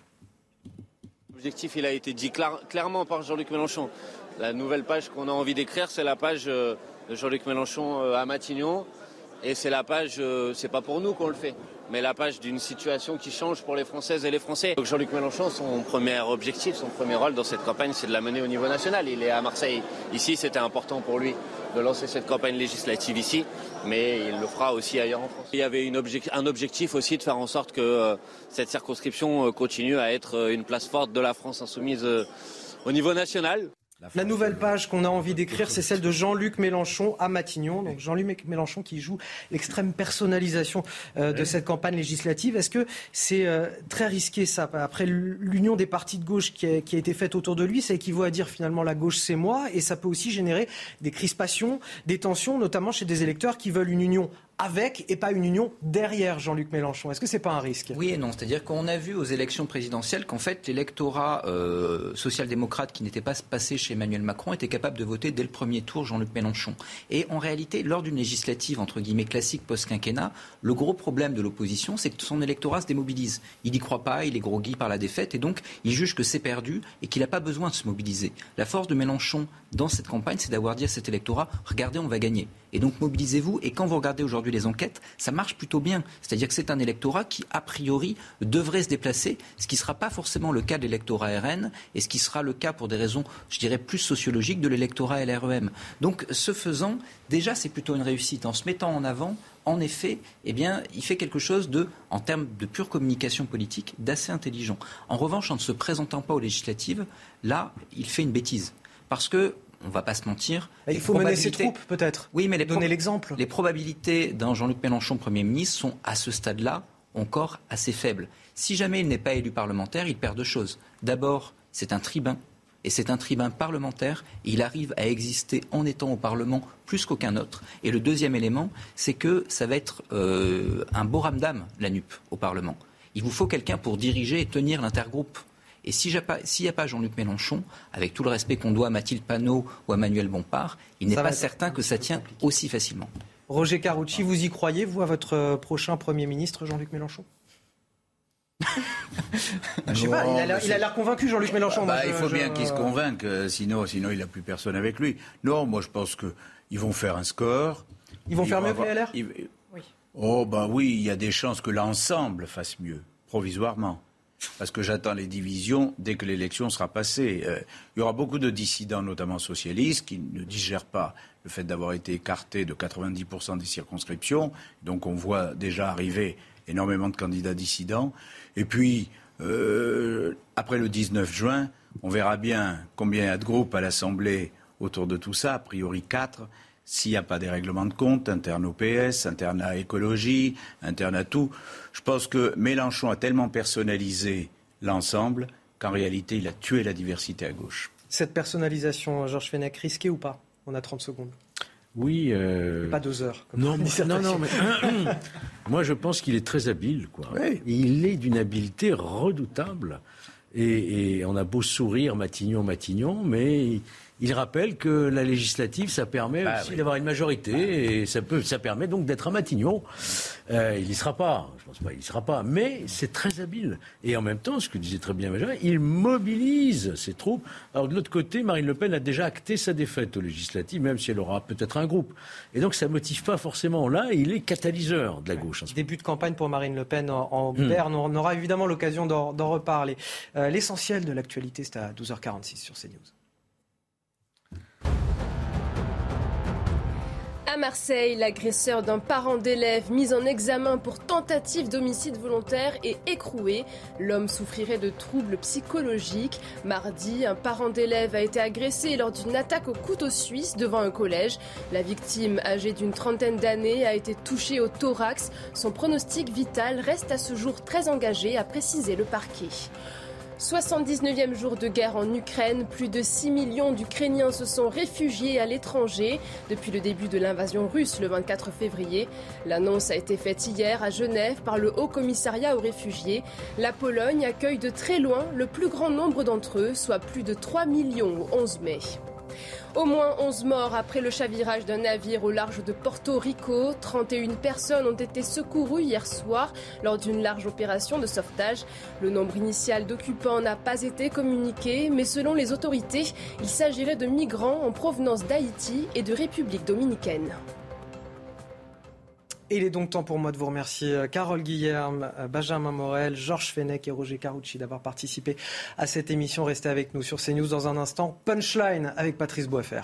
L'objectif, il a été dit clairement par Jean-Luc Mélenchon. La nouvelle page qu'on a envie d'écrire, c'est la page de Jean-Luc Mélenchon à Matignon. Et c'est la page, c'est pas pour nous qu'on le fait, mais la page d'une situation qui change pour les Françaises et les Français. Donc Jean-Luc Mélenchon, son premier objectif, son premier rôle dans cette campagne, c'est de la mener au niveau national. Il est à Marseille. Ici, c'était important pour lui de lancer cette campagne législative ici, mais il le fera aussi ailleurs en France. Il y avait un objectif aussi de faire en sorte que euh, cette circonscription continue à être une place forte de la France insoumise euh, au niveau national. La nouvelle page qu'on a envie d'écrire, c'est celle de Jean-Luc Mélenchon à Matignon. Donc Jean-Luc Mélenchon qui joue l'extrême personnalisation euh, de cette campagne législative. Est-ce que c'est euh, très risqué ça? Après l'union des partis de gauche qui a, qui a, été faite autour de lui, ça équivaut à dire finalement la gauche c'est moi. Et ça peut aussi générer des crispations, des tensions, notamment chez des électeurs qui veulent une union avec et pas une union derrière Jean-Luc Mélenchon. Est-ce que c'est pas un risque? Oui et non. C'est-à-dire qu'on a vu aux élections présidentielles qu'en fait l'électorat euh, social-démocrate qui n'était pas passé chez Emmanuel Macron était capable de voter dès le premier tour Jean-Luc Mélenchon. Et en réalité, lors d'une législative entre guillemets classique post-quinquennat, le gros problème de l'opposition, c'est que son électorat se démobilise. Il n'y croit pas, il est groggy par la défaite et donc il juge que c'est perdu et qu'il n'a pas besoin de se mobiliser. La force de Mélenchon dans cette campagne, c'est d'avoir dit à cet électorat regardez, on va gagner. Et donc mobilisez-vous. Et quand vous regardez aujourd'hui les enquêtes, ça marche plutôt bien. C'est-à-dire que c'est un électorat qui, a priori, devrait se déplacer, ce qui ne sera pas forcément le cas de l'électorat RN et ce qui sera le cas pour des raisons, je dirais, plus sociologiques de l'électorat LREM. Donc, ce faisant, déjà, c'est plutôt une réussite. En se mettant en avant, en effet, eh bien, il fait quelque chose de, en termes de pure communication politique, d'assez intelligent. En revanche, en ne se présentant pas aux législatives, là, il fait une bêtise. Parce que on ne va pas se mentir. Il faut mener ses troupes, peut-être. Oui, mais les donner l'exemple. Les probabilités d'un Jean-Luc Mélenchon Premier ministre sont, à ce stade-là, encore assez faibles. Si jamais il n'est pas élu parlementaire, il perd deux choses. D'abord, c'est un tribun. Et c'est un tribun parlementaire. il arrive à exister en étant au Parlement plus qu'aucun autre. Et le deuxième élément, c'est que ça va être euh, un beau ramdam, la NUP, au Parlement. Il vous faut quelqu'un pour diriger et tenir l'intergroupe. Et s'il n'y a pas Jean-Luc Mélenchon, avec tout le respect qu'on doit à Mathilde Panot ou à Manuel Bompard, il n'est pas certain que ça tient aussi facilement. Roger Carucci, vous y croyez, vous, à votre euh, prochain Premier ministre, Jean-Luc Mélenchon? Je sais pas, il a l'air convaincu, Jean-Luc Mélenchon. Bah, il faut bien qu'il se convainque, euh, sinon, sinon il n'a plus personne avec lui. Non, moi je pense qu'ils vont faire un score. Ils vont faire mieux que les LR oui. Oh, ben oui, il y a des chances que l'ensemble fasse mieux, provisoirement parce que j'attends les divisions dès que l'élection sera passée. Euh, il y aura beaucoup de dissidents, notamment socialistes, qui ne digèrent pas le fait d'avoir été écartés de 90% des circonscriptions. Donc on voit déjà arriver énormément de candidats dissidents. Et puis, euh, après le 19 juin, on verra bien combien il y a de groupes à l'Assemblée autour de tout ça, a priori quatre s'il n'y a pas des règlements de compte internes au PS, internes à écologie, internes à tout. Je pense que Mélenchon a tellement personnalisé l'ensemble qu'en réalité, il a tué la diversité à gauche. Cette personnalisation, Georges Fenech, risquée ou pas? On a 30 secondes. Oui. Euh... Pas deux heures. Non, non, non, mais moi je pense qu'il est très habile, quoi. Il est d'une habileté redoutable. Et, et, on a beau sourire Matignon, Matignon, mais il rappelle que la législative, ça permet bah aussi d'avoir une majorité et ça, peut, ça permet donc d'être à Matignon. Euh, il n'y sera pas, je pense pas, il n'y sera pas, mais c'est très habile. Et en même temps, ce que disait très bien Benjamin, il mobilise ses troupes. Alors de l'autre côté, Marine Le Pen a déjà acté sa défaite aux législatives, même si elle aura peut-être un groupe. Et donc ça ne motive pas forcément là, il est catalyseur de la gauche. Début de campagne pour Marine Le Pen en, hmm. Berne, on aura évidemment l'occasion d'en reparler. Euh, l'essentiel de l'actualité, c'est à 12h46 sur CNews. À Marseille, l'agresseur d'un parent d'élève mis en examen pour tentative d'homicide volontaire est écroué. L'homme souffrirait de troubles psychologiques. Mardi, un parent d'élève a été agressé lors d'une attaque au couteau suisse devant un collège. La victime, âgée d'une trentaine d'années, a été touchée au thorax. Son pronostic vital reste à ce jour très engagé, a précisé le parquet. 79e jour de guerre en Ukraine, plus de 6 millions d'Ukrainiens se sont réfugiés à l'étranger depuis le début de l'invasion russe le 24 février. L'annonce a été faite hier à Genève par le Haut Commissariat aux réfugiés. La Pologne accueille de très loin le plus grand nombre d'entre eux, soit plus de 3 millions au 11 mai. Au moins 11 morts après le chavirage d'un navire au large de Porto Rico. 31 personnes ont été secourues hier soir lors d'une large opération de sauvetage. Le nombre initial d'occupants n'a pas été communiqué, mais selon les autorités, il s'agirait de migrants en provenance d'Haïti et de République dominicaine il est donc temps pour moi de vous remercier euh, Carole Guillerme, euh, Benjamin Morel, Georges Fenech et Roger Carucci d'avoir participé à cette émission. Restez avec nous sur CNews dans un instant. Punchline avec Patrice Boisfer.